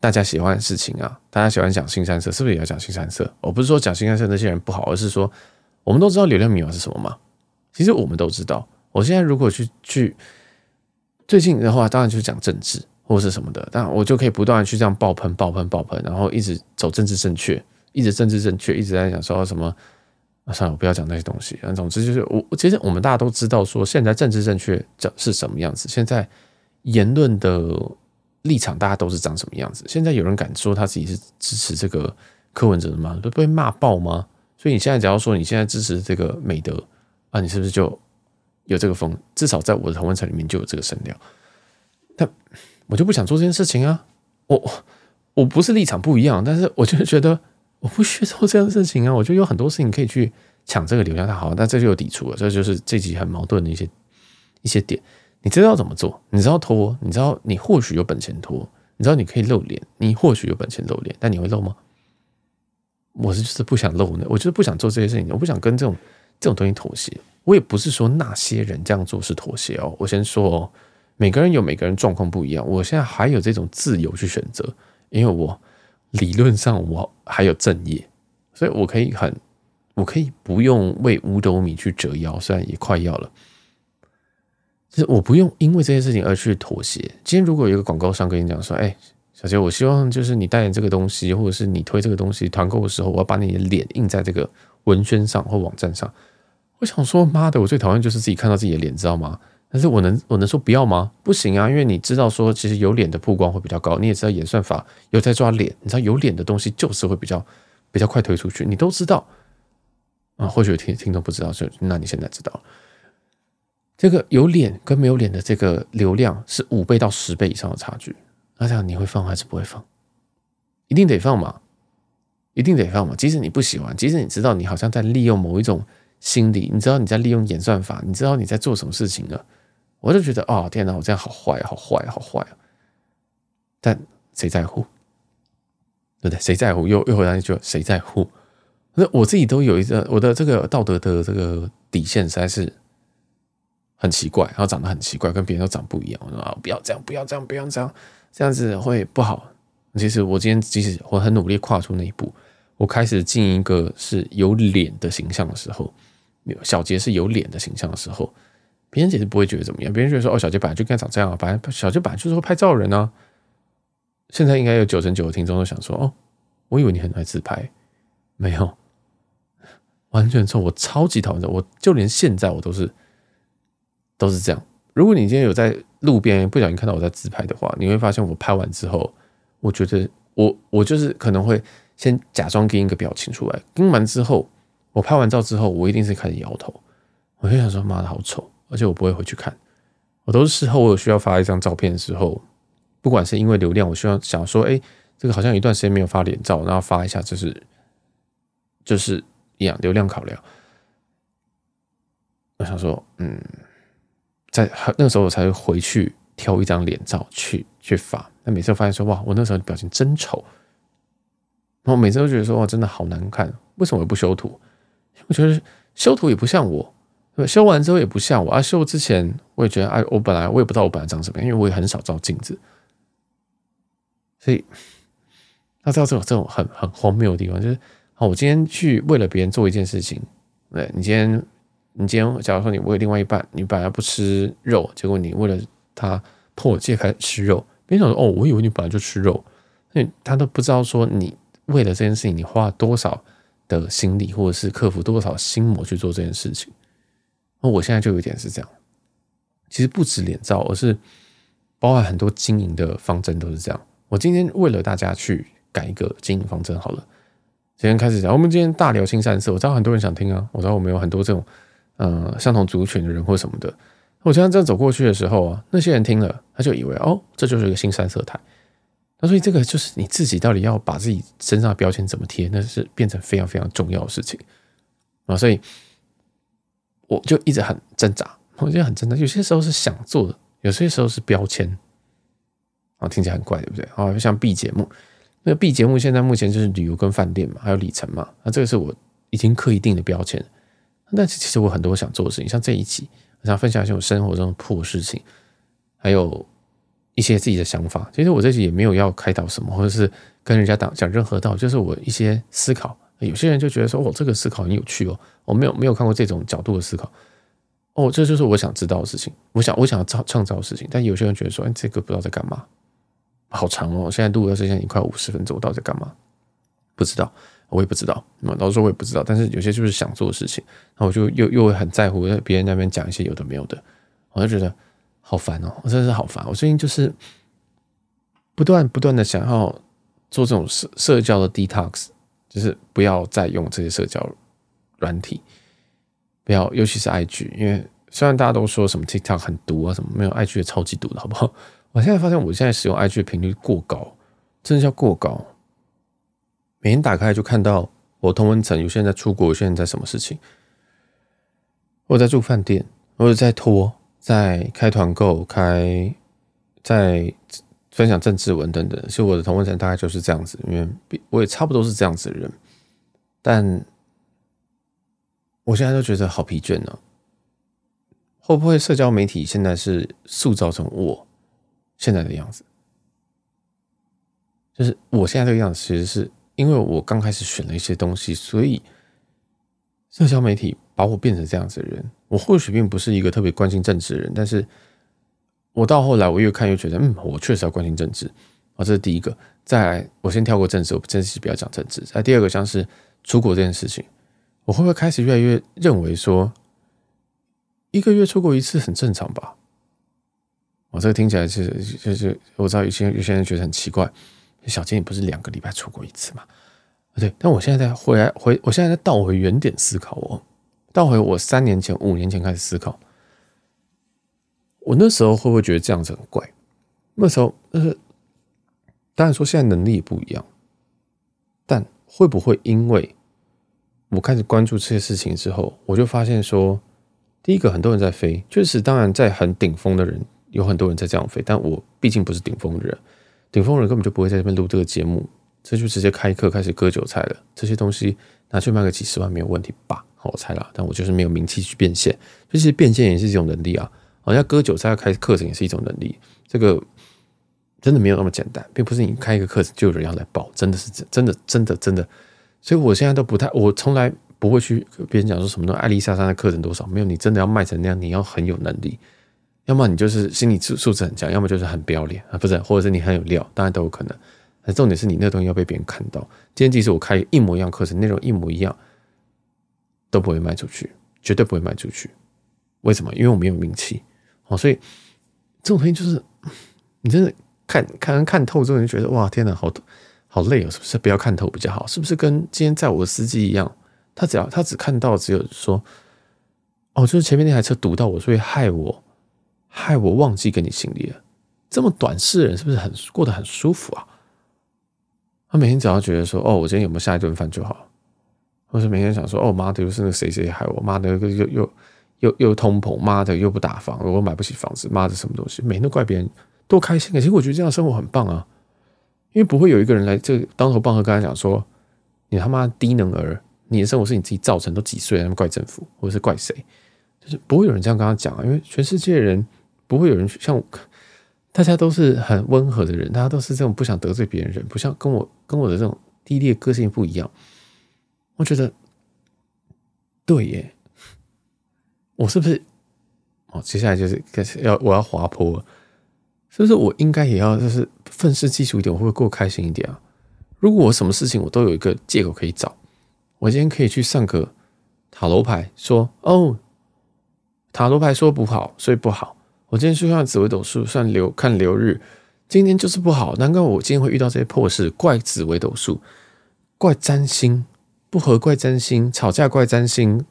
大家喜欢的事情啊。大家喜欢讲新三色，是不是也要讲新三色？我不是说讲新三色那些人不好，而是说我们都知道流量密码是什么吗？其实我们都知道。我现在如果去去最近的话，当然就是讲政治或是什么的，但我就可以不断的去这样爆喷、爆喷、爆喷，然后一直走政治正确。一直政治正确，一直在讲说什么啊？算了，我不要讲那些东西。总之就是我，其实我们大家都知道，说现在政治正确是什么样子。现在言论的立场，大家都是长什么样子。现在有人敢说他自己是支持这个柯文哲的吗？都被骂爆吗？所以你现在只要说你现在支持这个美德啊，你是不是就有这个风？至少在我的同温层里面就有这个声调。但我就不想做这件事情啊！我我不是立场不一样，但是我就觉得。我不需要做这样的事情啊！我觉得有很多事情可以去抢这个流量，太好，那这就有抵触了。这就是这集很矛盾的一些一些点。你知道怎么做？你知道拖？你知道你或许有本钱拖？你知道你可以露脸？你或许有本钱露脸，但你会露吗？我是就是不想露呢，我就是不想做这些事情，我不想跟这种这种东西妥协。我也不是说那些人这样做是妥协哦。我先说哦，每个人有每个人状况不一样，我现在还有这种自由去选择，因为我。理论上我还有正业，所以我可以很，我可以不用为五斗米去折腰，虽然也快要了。就是我不用因为这件事情而去妥协。今天如果有一个广告商跟你讲说：“哎，小杰，我希望就是你代言这个东西，或者是你推这个东西团购的时候，我要把你的脸印在这个文宣上或网站上。我想说，妈的，我最讨厌就是自己看到自己的脸，知道吗？但是我能我能说不要吗？不行啊，因为你知道说，其实有脸的曝光会比较高，你也知道演算法有在抓脸，你知道有脸的东西就是会比较比较快推出去，你都知道啊。或许听听众不知道，就那你现在知道，这个有脸跟没有脸的这个流量是五倍到十倍以上的差距。那这样你会放还是不会放？一定得放嘛，一定得放嘛。即使你不喜欢，即使你知道你好像在利用某一种心理，你知道你在利用演算法，你知道你在做什么事情呢？我就觉得哦，天哪，我这样好坏，好坏，好坏！但谁在乎？对不对？谁在乎？又又回来一句：谁在乎？那我自己都有一个我的这个道德的这个底线，实在是很奇怪，然后长得很奇怪，跟别人都长不一样。我说啊，不要这样，不要这样，不要这样，这样子会不好。其实我今天即使我很努力跨出那一步，我开始进一个是有脸的形象的时候，小杰是有脸的形象的时候。别人其实不会觉得怎么样，别人觉得说：“哦，小杰本来就该长这样啊，本来小杰本来就是会拍照人啊。”现在应该有九成九的听众都想说：“哦，我以为你很爱自拍，没有，完全错，我超级讨厌的，我就连现在我都是都是这样。如果你今天有在路边不小心看到我在自拍的话，你会发现我拍完之后，我觉得我我就是可能会先假装给一个表情出来，跟完之后，我拍完照之后，我一定是开始摇头，我就想说：“妈的，好丑。”而且我不会回去看，我都是事后我有需要发一张照片的时候，不管是因为流量，我需要想说，哎，这个好像一段时间没有发脸照，然后发一下，就是就是一样流量考量。我想说，嗯，在那个时候我才会回去挑一张脸照去去发。但每次发现说，哇，我那时候的表情真丑，然后每次都觉得说，哇，真的好难看。为什么我不修图？我觉得修图也不像我。修完之后也不像我啊！修之前我也觉得，哎，我本来我也不知道我本来长什么样，因为我也很少照镜子，所以他知道这种这种很很荒谬的地方，就是好，我今天去为了别人做一件事情，对，你今天你今天假如说你为另外一半，你本来不吃肉，结果你为了他破戒开始吃肉，别人想说哦，我以为你本来就吃肉，那他都不知道说你为了这件事情，你花了多少的心力，或者是克服多少心魔去做这件事情。那我现在就有一点是这样，其实不止脸照，而是包含很多经营的方针都是这样。我今天为了大家去改一个经营方针，好了，今天开始讲，我们今天大聊新三色，我知道很多人想听啊，我知道我们有很多这种呃相同族群的人或什么的。我现在这样走过去的时候啊，那些人听了，他就以为哦，这就是一个新三色台。那所以这个就是你自己到底要把自己身上的标签怎么贴，那是变成非常非常重要的事情啊，所以。我就一直很挣扎，我觉得很挣扎。有些时候是想做的，有些时候是标签。啊，听起来很怪，对不对？啊，像 B 节目，那个 B 节目现在目前就是旅游跟饭店嘛，还有里程嘛。那这个是我已经刻意定的标签。但其实我很多想做的事情，像这一集，我想分享一些我生活中的破事情，还有一些自己的想法。其实我这集也没有要开导什么，或者是跟人家讲讲任何道，就是我一些思考。有些人就觉得说，哦，这个思考很有趣哦，我没有没有看过这种角度的思考，哦，这就是我想知道的事情，我想我想要创创造的事情。但有些人觉得说，哎，这个不知道在干嘛，好长哦，现在录的时间已经快五十分钟，我到底在干嘛？不知道，我也不知道。那老实说，我也不知道。但是有些就是想做的事情，然后我就又又会很在乎别人那边讲一些有的没有的，我就觉得好烦哦，我真的是好烦。我最近就是不断不断的想要做这种社社交的 detox。就是不要再用这些社交软体，不要，尤其是 IG，因为虽然大家都说什么 TikTok 很毒啊，什么没有 IG 的超级毒的，好不好？我现在发现我现在使用 IG 的频率过高，真的叫过高。每天打开就看到我同温层，有些人在出国，有些人在什么事情，我在住饭店，我在拖，在开团购，开在。分享政治文等等，其实我的同温层大概就是这样子，因为我也差不多是这样子的人，但我现在都觉得好疲倦呢。会不会社交媒体现在是塑造成我现在的样子？就是我现在这个样子，其实是因为我刚开始选了一些东西，所以社交媒体把我变成这样子的人。我或许并不是一个特别关心政治的人，但是。我到后来，我越看越觉得，嗯，我确实要关心政治啊，这是第一个。再来，我先跳过政治，我真是不要讲政治。再第二个，像是出国这件事情，我会不会开始越来越认为说，一个月出国一次很正常吧？我这个听起来是就是我知道有些有些人觉得很奇怪，小金你不是两个礼拜出国一次吗？对，但我现在在回来回，我现在在倒回原点思考哦，倒回我三年前、五年前开始思考，我那时候会不会觉得这样子很怪？那时候，但是当然说现在能力也不一样，但会不会因为我开始关注这些事情之后，我就发现说，第一个很多人在飞，确实，当然在很顶峰的人有很多人在这样飞，但我毕竟不是顶峰的人，顶峰人根本就不会在这边录这个节目。这就直接开课开始割韭菜了，这些东西拿去卖个几十万没有问题吧？我猜啦，但我就是没有名气去变现，就是变现也是一种能力啊。好像割韭菜要开课程也是一种能力，这个真的没有那么简单，并不是你开一个课程就有人要来报，真的是真的真的真的。所以我现在都不太，我从来不会去跟别人讲说什么那艾丽莎莎的课程多少，没有，你真的要卖成那样，你要很有能力，要么你就是心理素素质很强，要么就是很不要脸啊，不是，或者是你很有料，当然都有可能。但重点是你那东西要被别人看到。今天即使我开一模一样课程，内容一模一样，都不会卖出去，绝对不会卖出去。为什么？因为我没有名气。哦，所以这种东西就是你真的看看看透之后，你就觉得哇，天哪，好好累哦，是不是不要看透比较好？是不是跟今天载我的司机一样？他只要他只看到只有说，哦，就是前面那台车堵到我，所以害我害我忘记给你行李了。这么短视的人是不是很过得很舒服啊？他每天只要觉得说，哦，我今天有没有下一顿饭就好，或是每天想说，哦，妈的，又是那谁谁害我，妈的，又又又又通膨，妈的，又不打房，我买不起房子，妈的，什么东西，每天都怪别人，多开心啊！其实我觉得这样的生活很棒啊，因为不会有一个人来这当头棒喝，跟他讲说，你他妈低能儿，你的生活是你自己造成，都几岁了，他们怪政府，或者是怪谁，就是不会有人这样跟他讲啊，因为全世界人不会有人像。大家都是很温和的人，大家都是这种不想得罪别人人，不像跟我跟我的这种低劣个性不一样。我觉得对耶，我是不是？哦，接下来就是开始要我要滑坡了，是不是？我应该也要就是愤世嫉俗一点，我会不会过开心一点啊。如果我什么事情我都有一个借口可以找，我今天可以去上个塔罗牌，说哦，塔罗牌说不好，所以不好。我今天去看紫微斗数，算流看流日，今天就是不好。难怪我今天会遇到这些破事，怪紫微斗数，怪占星不合，怪占星吵架，怪占星，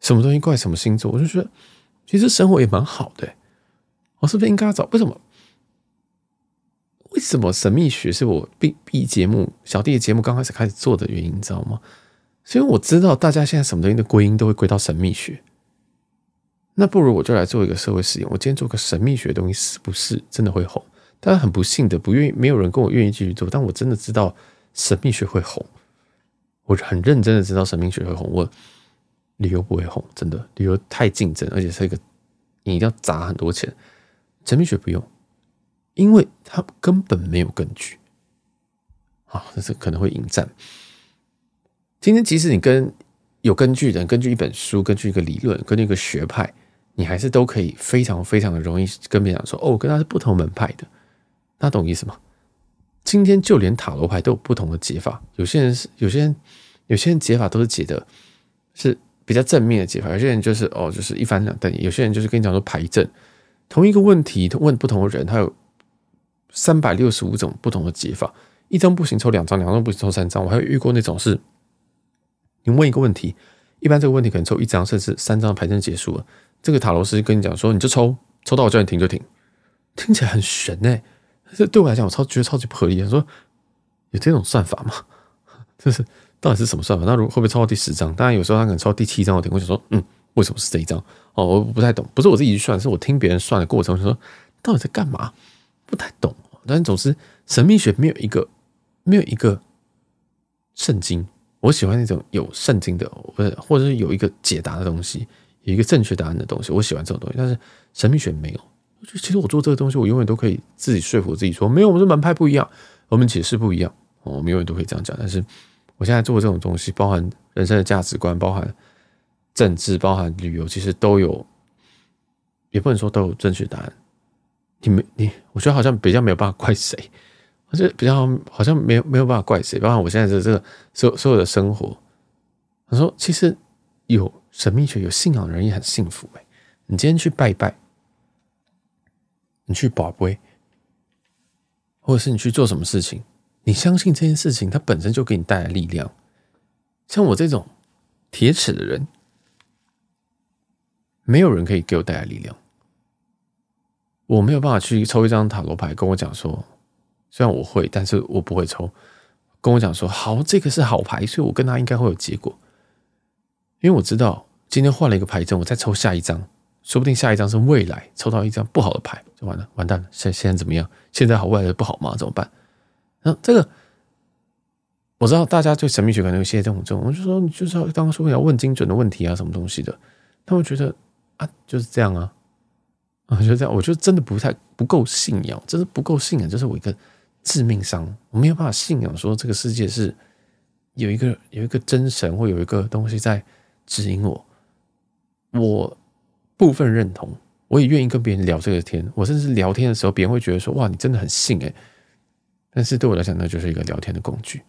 什么东西怪什么星座？我就觉得其实生活也蛮好的。我是不是应该要找？为什么？为什么神秘学是我 B B 节目小弟的节目刚开始开始做的原因，你知道吗？所以我知道大家现在什么东西的归因都会归到神秘学。那不如我就来做一个社会实验。我今天做个神秘学的东西，是不是真的会红？但是很不幸的，不愿意，没有人跟我愿意继续做。但我真的知道神秘学会红，我很认真的知道神秘学会红。我旅游不会红，真的旅游太竞争，而且是一个你一定要砸很多钱。神秘学不用，因为它根本没有根据。啊，这是可能会引战。今天即使你跟有根据的，根据一本书，根据一个理论，根据一个学派。你还是都可以非常非常的容易跟别人讲说，哦，我跟他是不同门派的，那懂意思吗？今天就连塔罗牌都有不同的解法，有些人是，有些人，有些人解法都是解的是比较正面的解法，有些人就是哦，就是一翻两瞪眼，有些人就是跟你讲说牌阵，同一个问题问不同的人，他有三百六十五种不同的解法，一张不行抽两张，两张不行抽三张，我还有遇过那种是，你问一个问题，一般这个问题可能抽一张甚至三张牌阵结束了。这个塔罗师跟你讲说，你就抽，抽到我叫你停就停，听起来很玄哎。这对我来讲，我超觉得超级不合理。他说有这种算法吗？这是到底是什么算法？那如果会不会抽到第十张？当然有时候他可能抽到第七张，我停。我想说，嗯，为什么是这一张？哦，我不太懂，不是我自己去算，是我听别人算的过程。我说到底在干嘛？不太懂。但总之，神秘学没有一个没有一个圣经。我喜欢那种有圣经的，或者或者是有一个解答的东西。一个正确答案的东西，我喜欢这种东西，但是神秘学没有。就其实我做这个东西，我永远都可以自己说服自己说，没有，我们这门派不一样，我们解释不一样，我们永远都可以这样讲。但是我现在做这种东西，包含人生的价值观，包含政治，包含旅游，其实都有，也不能说都有正确答案。你没你，我觉得好像比较没有办法怪谁，我觉得比较好像没有没有办法怪谁。包含我现在的这个所所有的生活。他说：“其实有神秘学、有信仰的人也很幸福。哎，你今天去拜拜，你去保杯，或者是你去做什么事情，你相信这件事情，它本身就给你带来力量。像我这种铁齿的人，没有人可以给我带来力量。我没有办法去抽一张塔罗牌，跟我讲说，虽然我会，但是我不会抽。跟我讲说，好，这个是好牌，所以我跟他应该会有结果。”因为我知道今天换了一个牌阵，我再抽下一张，说不定下一张是未来抽到一张不好的牌，就完了，完蛋了。现现在怎么样？现在好，未来不好吗？怎么办？那这个我知道大家对神秘学可能有些这种这种，我就说你就是要刚刚说要问精准的问题啊，什么东西的。他们觉得啊，就是这样啊，啊 就这样，我觉得真的不太不够信仰，真的不够信仰，这是我一个致命伤，我没有办法信仰说这个世界是有一个有一个真神或有一个东西在。指引我，我部分认同，我也愿意跟别人聊这个天。我甚至聊天的时候，别人会觉得说：“哇，你真的很信诶。”但是对我来讲，那就是一个聊天的工具。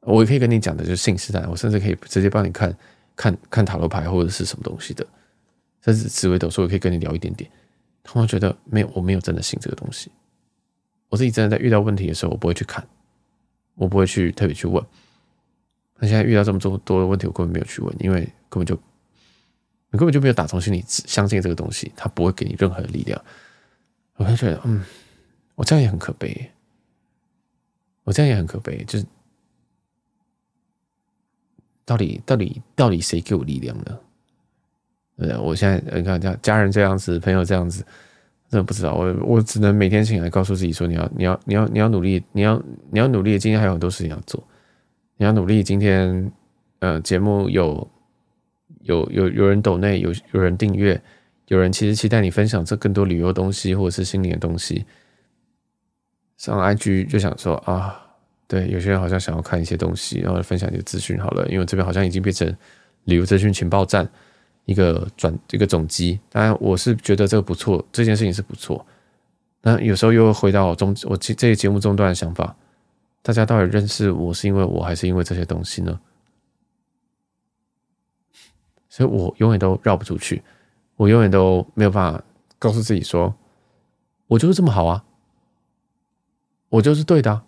我也可以跟你讲的就是信誓旦旦，我甚至可以直接帮你看看看塔罗牌或者是什么东西的，甚至紫微斗数，我可以跟你聊一点点。他们觉得没有，我没有真的信这个东西。我自己真的在遇到问题的时候，我不会去看，我不会去特别去问。那现在遇到这么多多的问题，我根本没有去问，因为根本就你根本就没有打从心里相信这个东西，它不会给你任何的力量。我就觉得，嗯，我这样也很可悲，我这样也很可悲，就是到底到底到底谁给我力量呢？对，我现在你看，家家人这样子，朋友这样子，真的不知道。我我只能每天醒来告诉自己说，你要你要你要你要努力，你要你要努力。今天还有很多事情要做。你要努力。今天，呃，节目有有有有人抖内，有有人订阅，有人其实期待你分享这更多旅游东西或者是心灵的东西。上 IG 就想说啊，对，有些人好像想要看一些东西，然后分享一些资讯好了，因为这边好像已经变成旅游资讯情报站一个转一个总机。当然，我是觉得这个不错，这件事情是不错。那有时候又回到中我这这个节目中段的想法。大家到底认识我是因为我还是因为这些东西呢？所以我永远都绕不出去，我永远都没有办法告诉自己说，我就是这么好啊，我就是对的，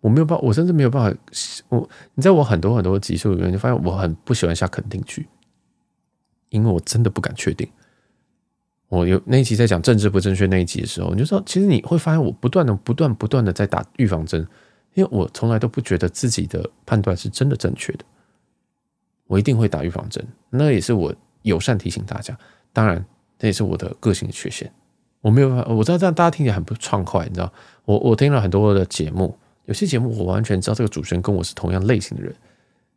我没有办法，我甚至没有办法。我你在我很多很多集数里面，就发现我很不喜欢下肯定句，因为我真的不敢确定。我有那一集在讲政治不正确那一集的时候，你就说，其实你会发现我不断的、不断、不断的在打预防针。因为我从来都不觉得自己的判断是真的正确的，我一定会打预防针。那也是我友善提醒大家，当然这也是我的个性的缺陷。我没有办法，我知道这样大家听起来很不畅快，你知道？我我听了很多的节目，有些节目我完全知道这个主持人跟我是同样类型的人。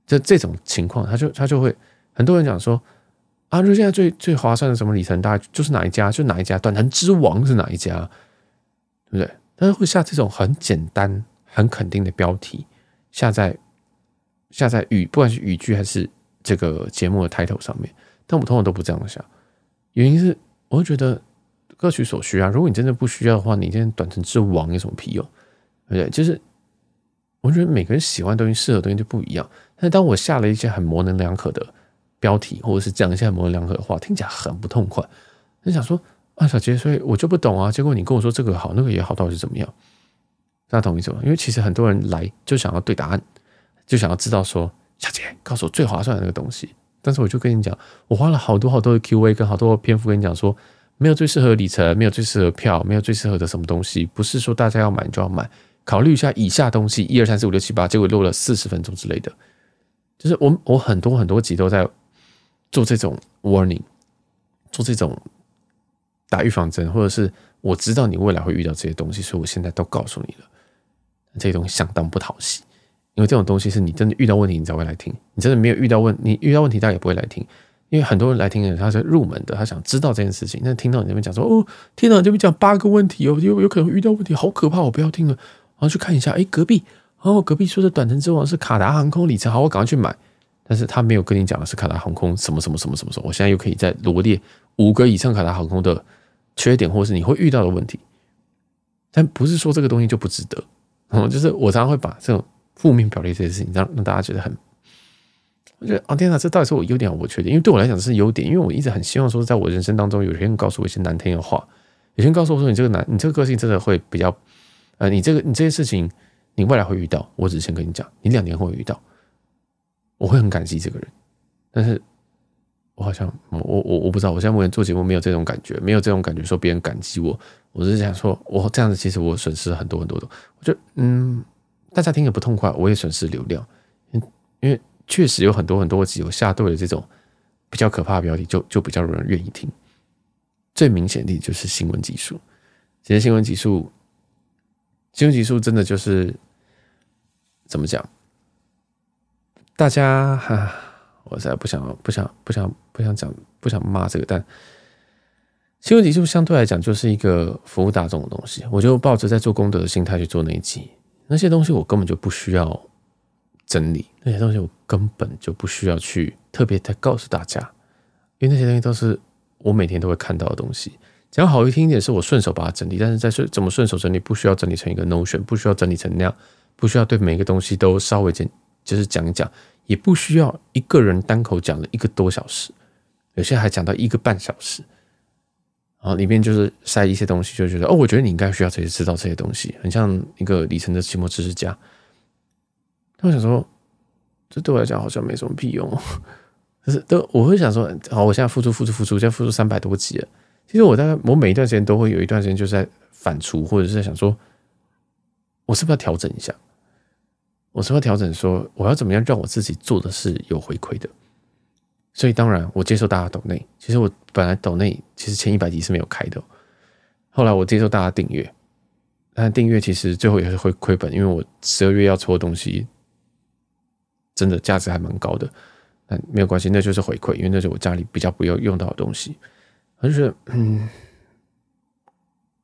就这种情况，他就他就会很多人讲说啊，就现在最最划算的什么里程，大概就是哪一家，就哪一家，短程之王是哪一家，对不对？但是会下这种很简单。很肯定的标题下在下在语，不管是语句还是这个节目的 title 上面，但我通常都不这样想。原因是我会觉得各取所需啊。如果你真的不需要的话，你今天短程之王有什么屁用？对不对？就是我觉得每个人喜欢东西、适合东西就不一样。但是当我下了一些很模棱两可的标题，或者是讲一些模棱两可的话，听起来很不痛快。就想说啊，小杰，所以我就不懂啊。结果你跟我说这个好，那个也好，到底是怎么样？大家懂意思吗？因为其实很多人来就想要对答案，就想要知道说，小杰告诉我最划算的那个东西。但是我就跟你讲，我花了好多好多的 Q&A 跟好多篇幅跟你讲说，没有最适合的里程，没有最适合票，没有最适合的什么东西，不是说大家要买就要买，考虑一下以下东西，一二三四五六七八，结果漏了四十分钟之类的。就是我我很多很多集都在做这种 warning，做这种打预防针，或者是我知道你未来会遇到这些东西，所以我现在都告诉你了。这些东西相当不讨喜，因为这种东西是你真的遇到问题，你才会来听。你真的没有遇到问，你遇到问题，大家也不会来听。因为很多人来听的，他是入门的，他想知道这件事情。但听到你那边讲说，哦，天哪，这边讲八个问题哦，有有可能遇到问题，好可怕，我不要听了。然后去看一下，哎，隔壁，哦，隔壁说的短程之王是卡达航空里程，好，我赶快去买。但是他没有跟你讲的是卡达航空什么什么什么什么什么。我现在又可以再罗列五个以上卡达航空的缺点，或是你会遇到的问题。但不是说这个东西就不值得。嗯，就是我常常会把这种负面表列这些事情，让让大家觉得很我觉得哦天哪，这到底是我优点还是我缺点？因为对我来讲是优点，因为我一直很希望说，在我人生当中，有些人告诉我一些难听的话，有些人告诉我说，你这个难，你这个个性真的会比较，呃，你这个你这些事情，你未来会遇到。我只是先跟你讲，你两年后会遇到，我会很感激这个人。但是我好像我我我不知道，我现在目前做节目没有这种感觉，没有这种感觉说别人感激我。我是想说，我这样子其实我损失了很多很多的，我觉得嗯，大家听得不痛快，我也损失流量，因为。确实有很多很多集有下对的这种比较可怕的标题就，就比较有人愿意听。最明显的就是新闻集数，其实新闻集数，新闻集数真的就是怎么讲？大家哈，我实在不想不想不想不想讲不想骂这个，但新闻集数相对来讲就是一个服务大众的东西。我就抱着在做功德的心态去做那一集，那些东西我根本就不需要。整理那些东西，我根本就不需要去特别的告诉大家，因为那些东西都是我每天都会看到的东西。讲好听一点，是我顺手把它整理，但是在顺怎么顺手整理，不需要整理成一个 Notion，不需要整理成那样，不需要对每一个东西都稍微简就是讲一讲，也不需要一个人单口讲了一个多小时，有些还讲到一个半小时，然后里面就是塞一些东西，就觉得哦，我觉得你应该需要这些知道这些东西，很像一个里程的期末知识家。我想说，这对我来讲好像没什么屁用。可是都我会想说，好，我现在付出付出付出，现在付出三百多集了。其实我大概我每一段时间都会有一段时间就是在反刍，或者是在想说，我是不是要调整一下？我是不是要调整说，我要怎么样让我自己做的是有回馈的？所以当然我接受大家抖内。其实我本来抖内其实前一百集是没有开的，后来我接受大家订阅，但订阅其实最后也是会亏本，因为我十二月要抽的东西。真的价值还蛮高的，但没有关系，那就是回馈，因为那是我家里比较不要用到的东西。我就觉得，嗯，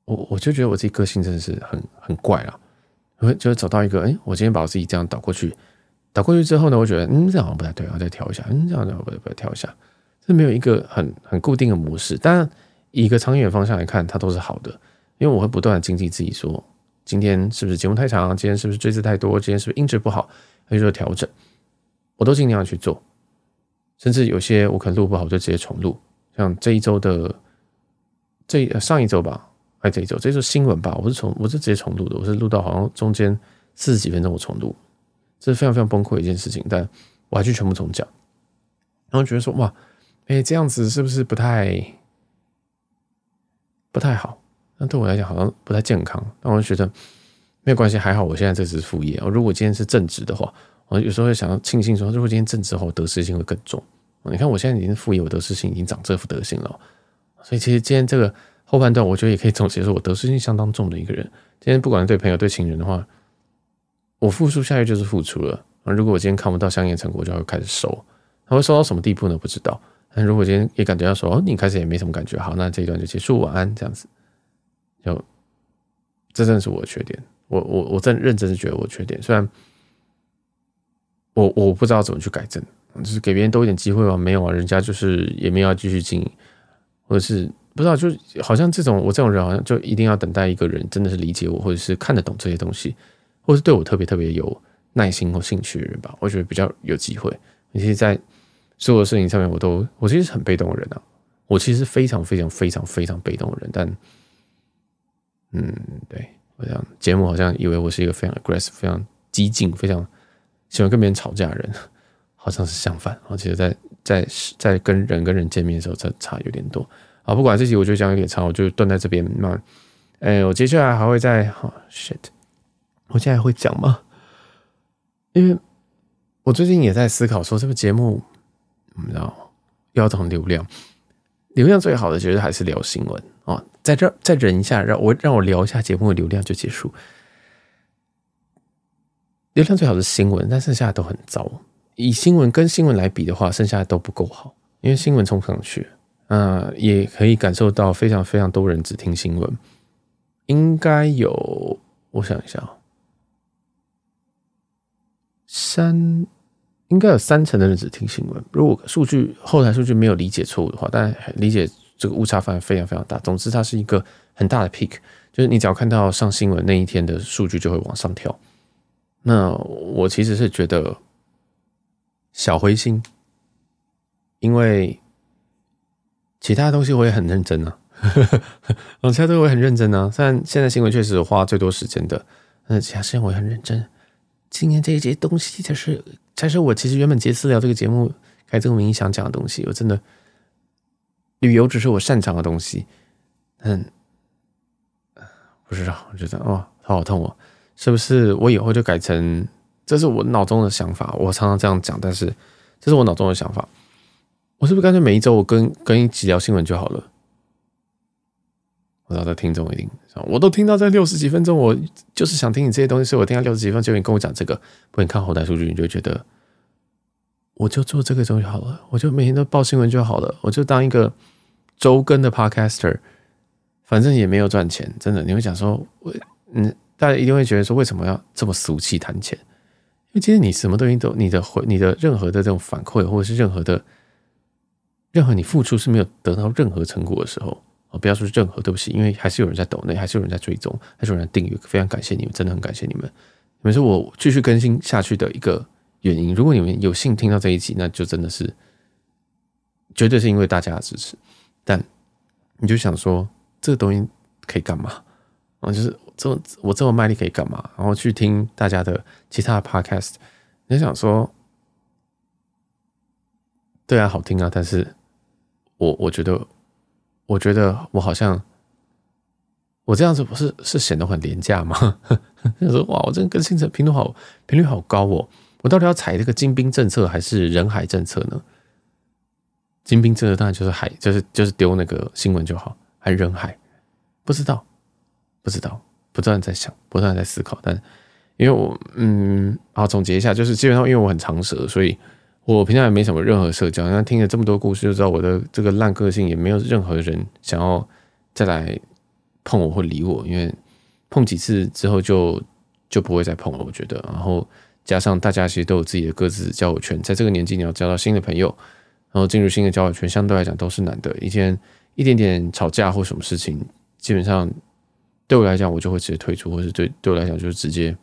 我我就觉得我自己个性真的是很很怪啊。会就是走到一个，哎，我今天把我自己这样导过去，导过去之后呢，我觉得，嗯，这样好像不太对，我再调一下，嗯，这样这样不不调一下，这没有一个很很固定的模式。当然，以一个长远方向来看，它都是好的，因为我会不断的精进自己，说今天是不是节目太长，今天是不是追字太多，今天是不是音质不好，那就做调整。我都尽量去做，甚至有些我可能录不好，我就直接重录。像这一周的这上一周吧，这一周，这是新闻吧，我是从我是直接重录的，我是录到好像中间四十几分钟我重录，这是非常非常崩溃的一件事情，但我还去全部重讲，然后觉得说哇，哎，这样子是不是不太不太好？那对我来讲好像不太健康。但我就觉得没有关系，还好我现在这只是副业。如果今天是正职的话。我有时候会想要庆幸说，如果今天正职后得失心会更重。你看我现在已经副业，我得失心已经长这副德行了。所以其实今天这个后半段，我觉得也可以总结说，我得失心相当重的一个人。今天不管是对朋友对情人的话，我付出下去就是付出了。如果我今天看不到相应成果，就要开始收。他会收到什么地步呢？不知道。但如果今天也感觉到说，哦，你开始也没什么感觉，好，那这一段就结束，晚安，这样子。就这正是我的缺点。我我我真认真是觉得我缺点，虽然。我我不知道怎么去改正，就是给别人多一点机会吧？没有啊，人家就是也没有要继续经营，或者是不知道，就好像这种我这种人，好像就一定要等待一个人真的是理解我，或者是看得懂这些东西，或者是对我特别特别有耐心或兴趣的人吧。我觉得比较有机会。其实，在所有的事情上面，我都我其实是很被动的人啊。我其实是非常非常非常非常被动的人，但嗯，对，我想节目好像以为我是一个非常 aggressive、非常激进、非常。喜欢跟别人吵架的人，好像是相反。我其实，在在在跟人跟人见面的时候，这差有点多。啊，不管这集我就讲有点长，我就断在这边。那，哎，我接下来还会再，哦，shit，我现在还会讲吗？因为我最近也在思考说，这个节目，你知道，要涨流量，流量最好的其实还是聊新闻啊。在这再忍一下，让我让我聊一下节目的流量就结束。流量最好是新闻，但剩下的都很糟。以新闻跟新闻来比的话，剩下的都不够好，因为新闻冲不上去，呃，也可以感受到非常非常多人只听新闻，应该有，我想一下，三，应该有三成的人只听新闻。如果数据后台数据没有理解错误的话，但理解这个误差范围非常非常大。总之，它是一个很大的 peak，就是你只要看到上新闻那一天的数据就会往上跳。那我其实是觉得小灰心，因为其他东西我也很认真啊，其他东西我也很认真啊。虽然现在新闻确实花最多时间的，但其他事情我也很认真。今年这一节东西才是才是我其实原本节私聊这个节目开这个名义想讲的东西。我真的旅游只是我擅长的东西，嗯，不知道，我觉得哦，头好痛哦，是不是我以后就改成？这是我脑中的想法，我常常这样讲，但是这是我脑中的想法。我是不是干脆每一周我跟跟一起聊新闻就好了？我知道听众一定，我都听到这六十几分钟，我就是想听你这些东西，所以我听到六十几分钟，就你跟我讲这个，不你看后台数据，你就觉得我就做这个东西好了，我就每天都报新闻就好了，我就当一个周更的 podcaster，反正也没有赚钱，真的。你会讲说，我嗯，大家一定会觉得说，为什么要这么俗气谈钱？因为其实你什么东西都，你的回，你的任何的这种反馈，或者是任何的，任何你付出是没有得到任何成果的时候，啊，不要说任何，对不起，因为还是有人在抖内，还是有人在追踪，还是有人在订阅，非常感谢你们，真的很感谢你们，你们是我继续更新下去的一个原因。如果你们有幸听到这一集，那就真的是绝对是因为大家的支持。但你就想说，这个东西可以干嘛？啊，就是。这么我这么卖力可以干嘛？然后去听大家的其他的 podcast，你想说，对啊，好听啊，但是我我觉得，我觉得我好像，我这样子不是是显得很廉价吗？就说哇，我这个更新的频率好频率好高哦，我到底要踩这个精兵政策还是人海政策呢？精兵政策当然就是海，就是就是丢那个新闻就好，还人海？不知道，不知道。不断在想，不断在思考，但因为我嗯，好总结一下，就是基本上因为我很长舌，所以我平常也没什么任何社交。那听了这么多故事，就知道我的这个烂个性也没有任何人想要再来碰我或理我，因为碰几次之后就就不会再碰了。我觉得，然后加上大家其实都有自己的各自交友圈，在这个年纪你要交到新的朋友，然后进入新的交友圈，相对来讲都是难的。一天一点点吵架或什么事情，基本上。对我来讲，我就会直接退出，或是对对我来讲，就是直接，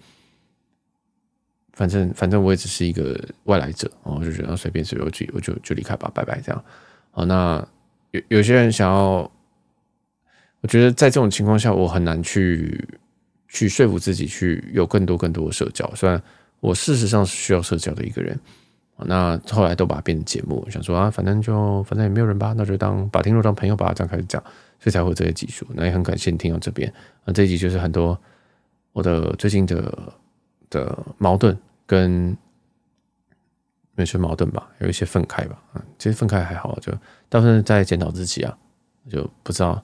反正反正我也只是一个外来者，我就觉得随便随便我就我就就离开吧，拜拜这样。好，那有有些人想要，我觉得在这种情况下，我很难去去说服自己去有更多更多的社交。虽然我事实上是需要社交的一个人，那后来都把它变成节目，想说啊，反正就反正也没有人吧，那就当把听众当朋友吧，这样开始讲。所以才会这些技术，那也很感谢你听到这边。那这一集就是很多我的最近的的矛盾跟没些矛盾吧，有一些分开吧。嗯，其实分开还好，就大部分在检讨自己啊，就不知道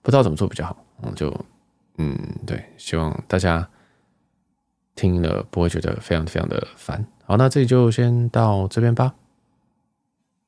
不知道怎么做比较好。嗯，就嗯，对，希望大家听了不会觉得非常非常的烦。好，那这里就先到这边吧。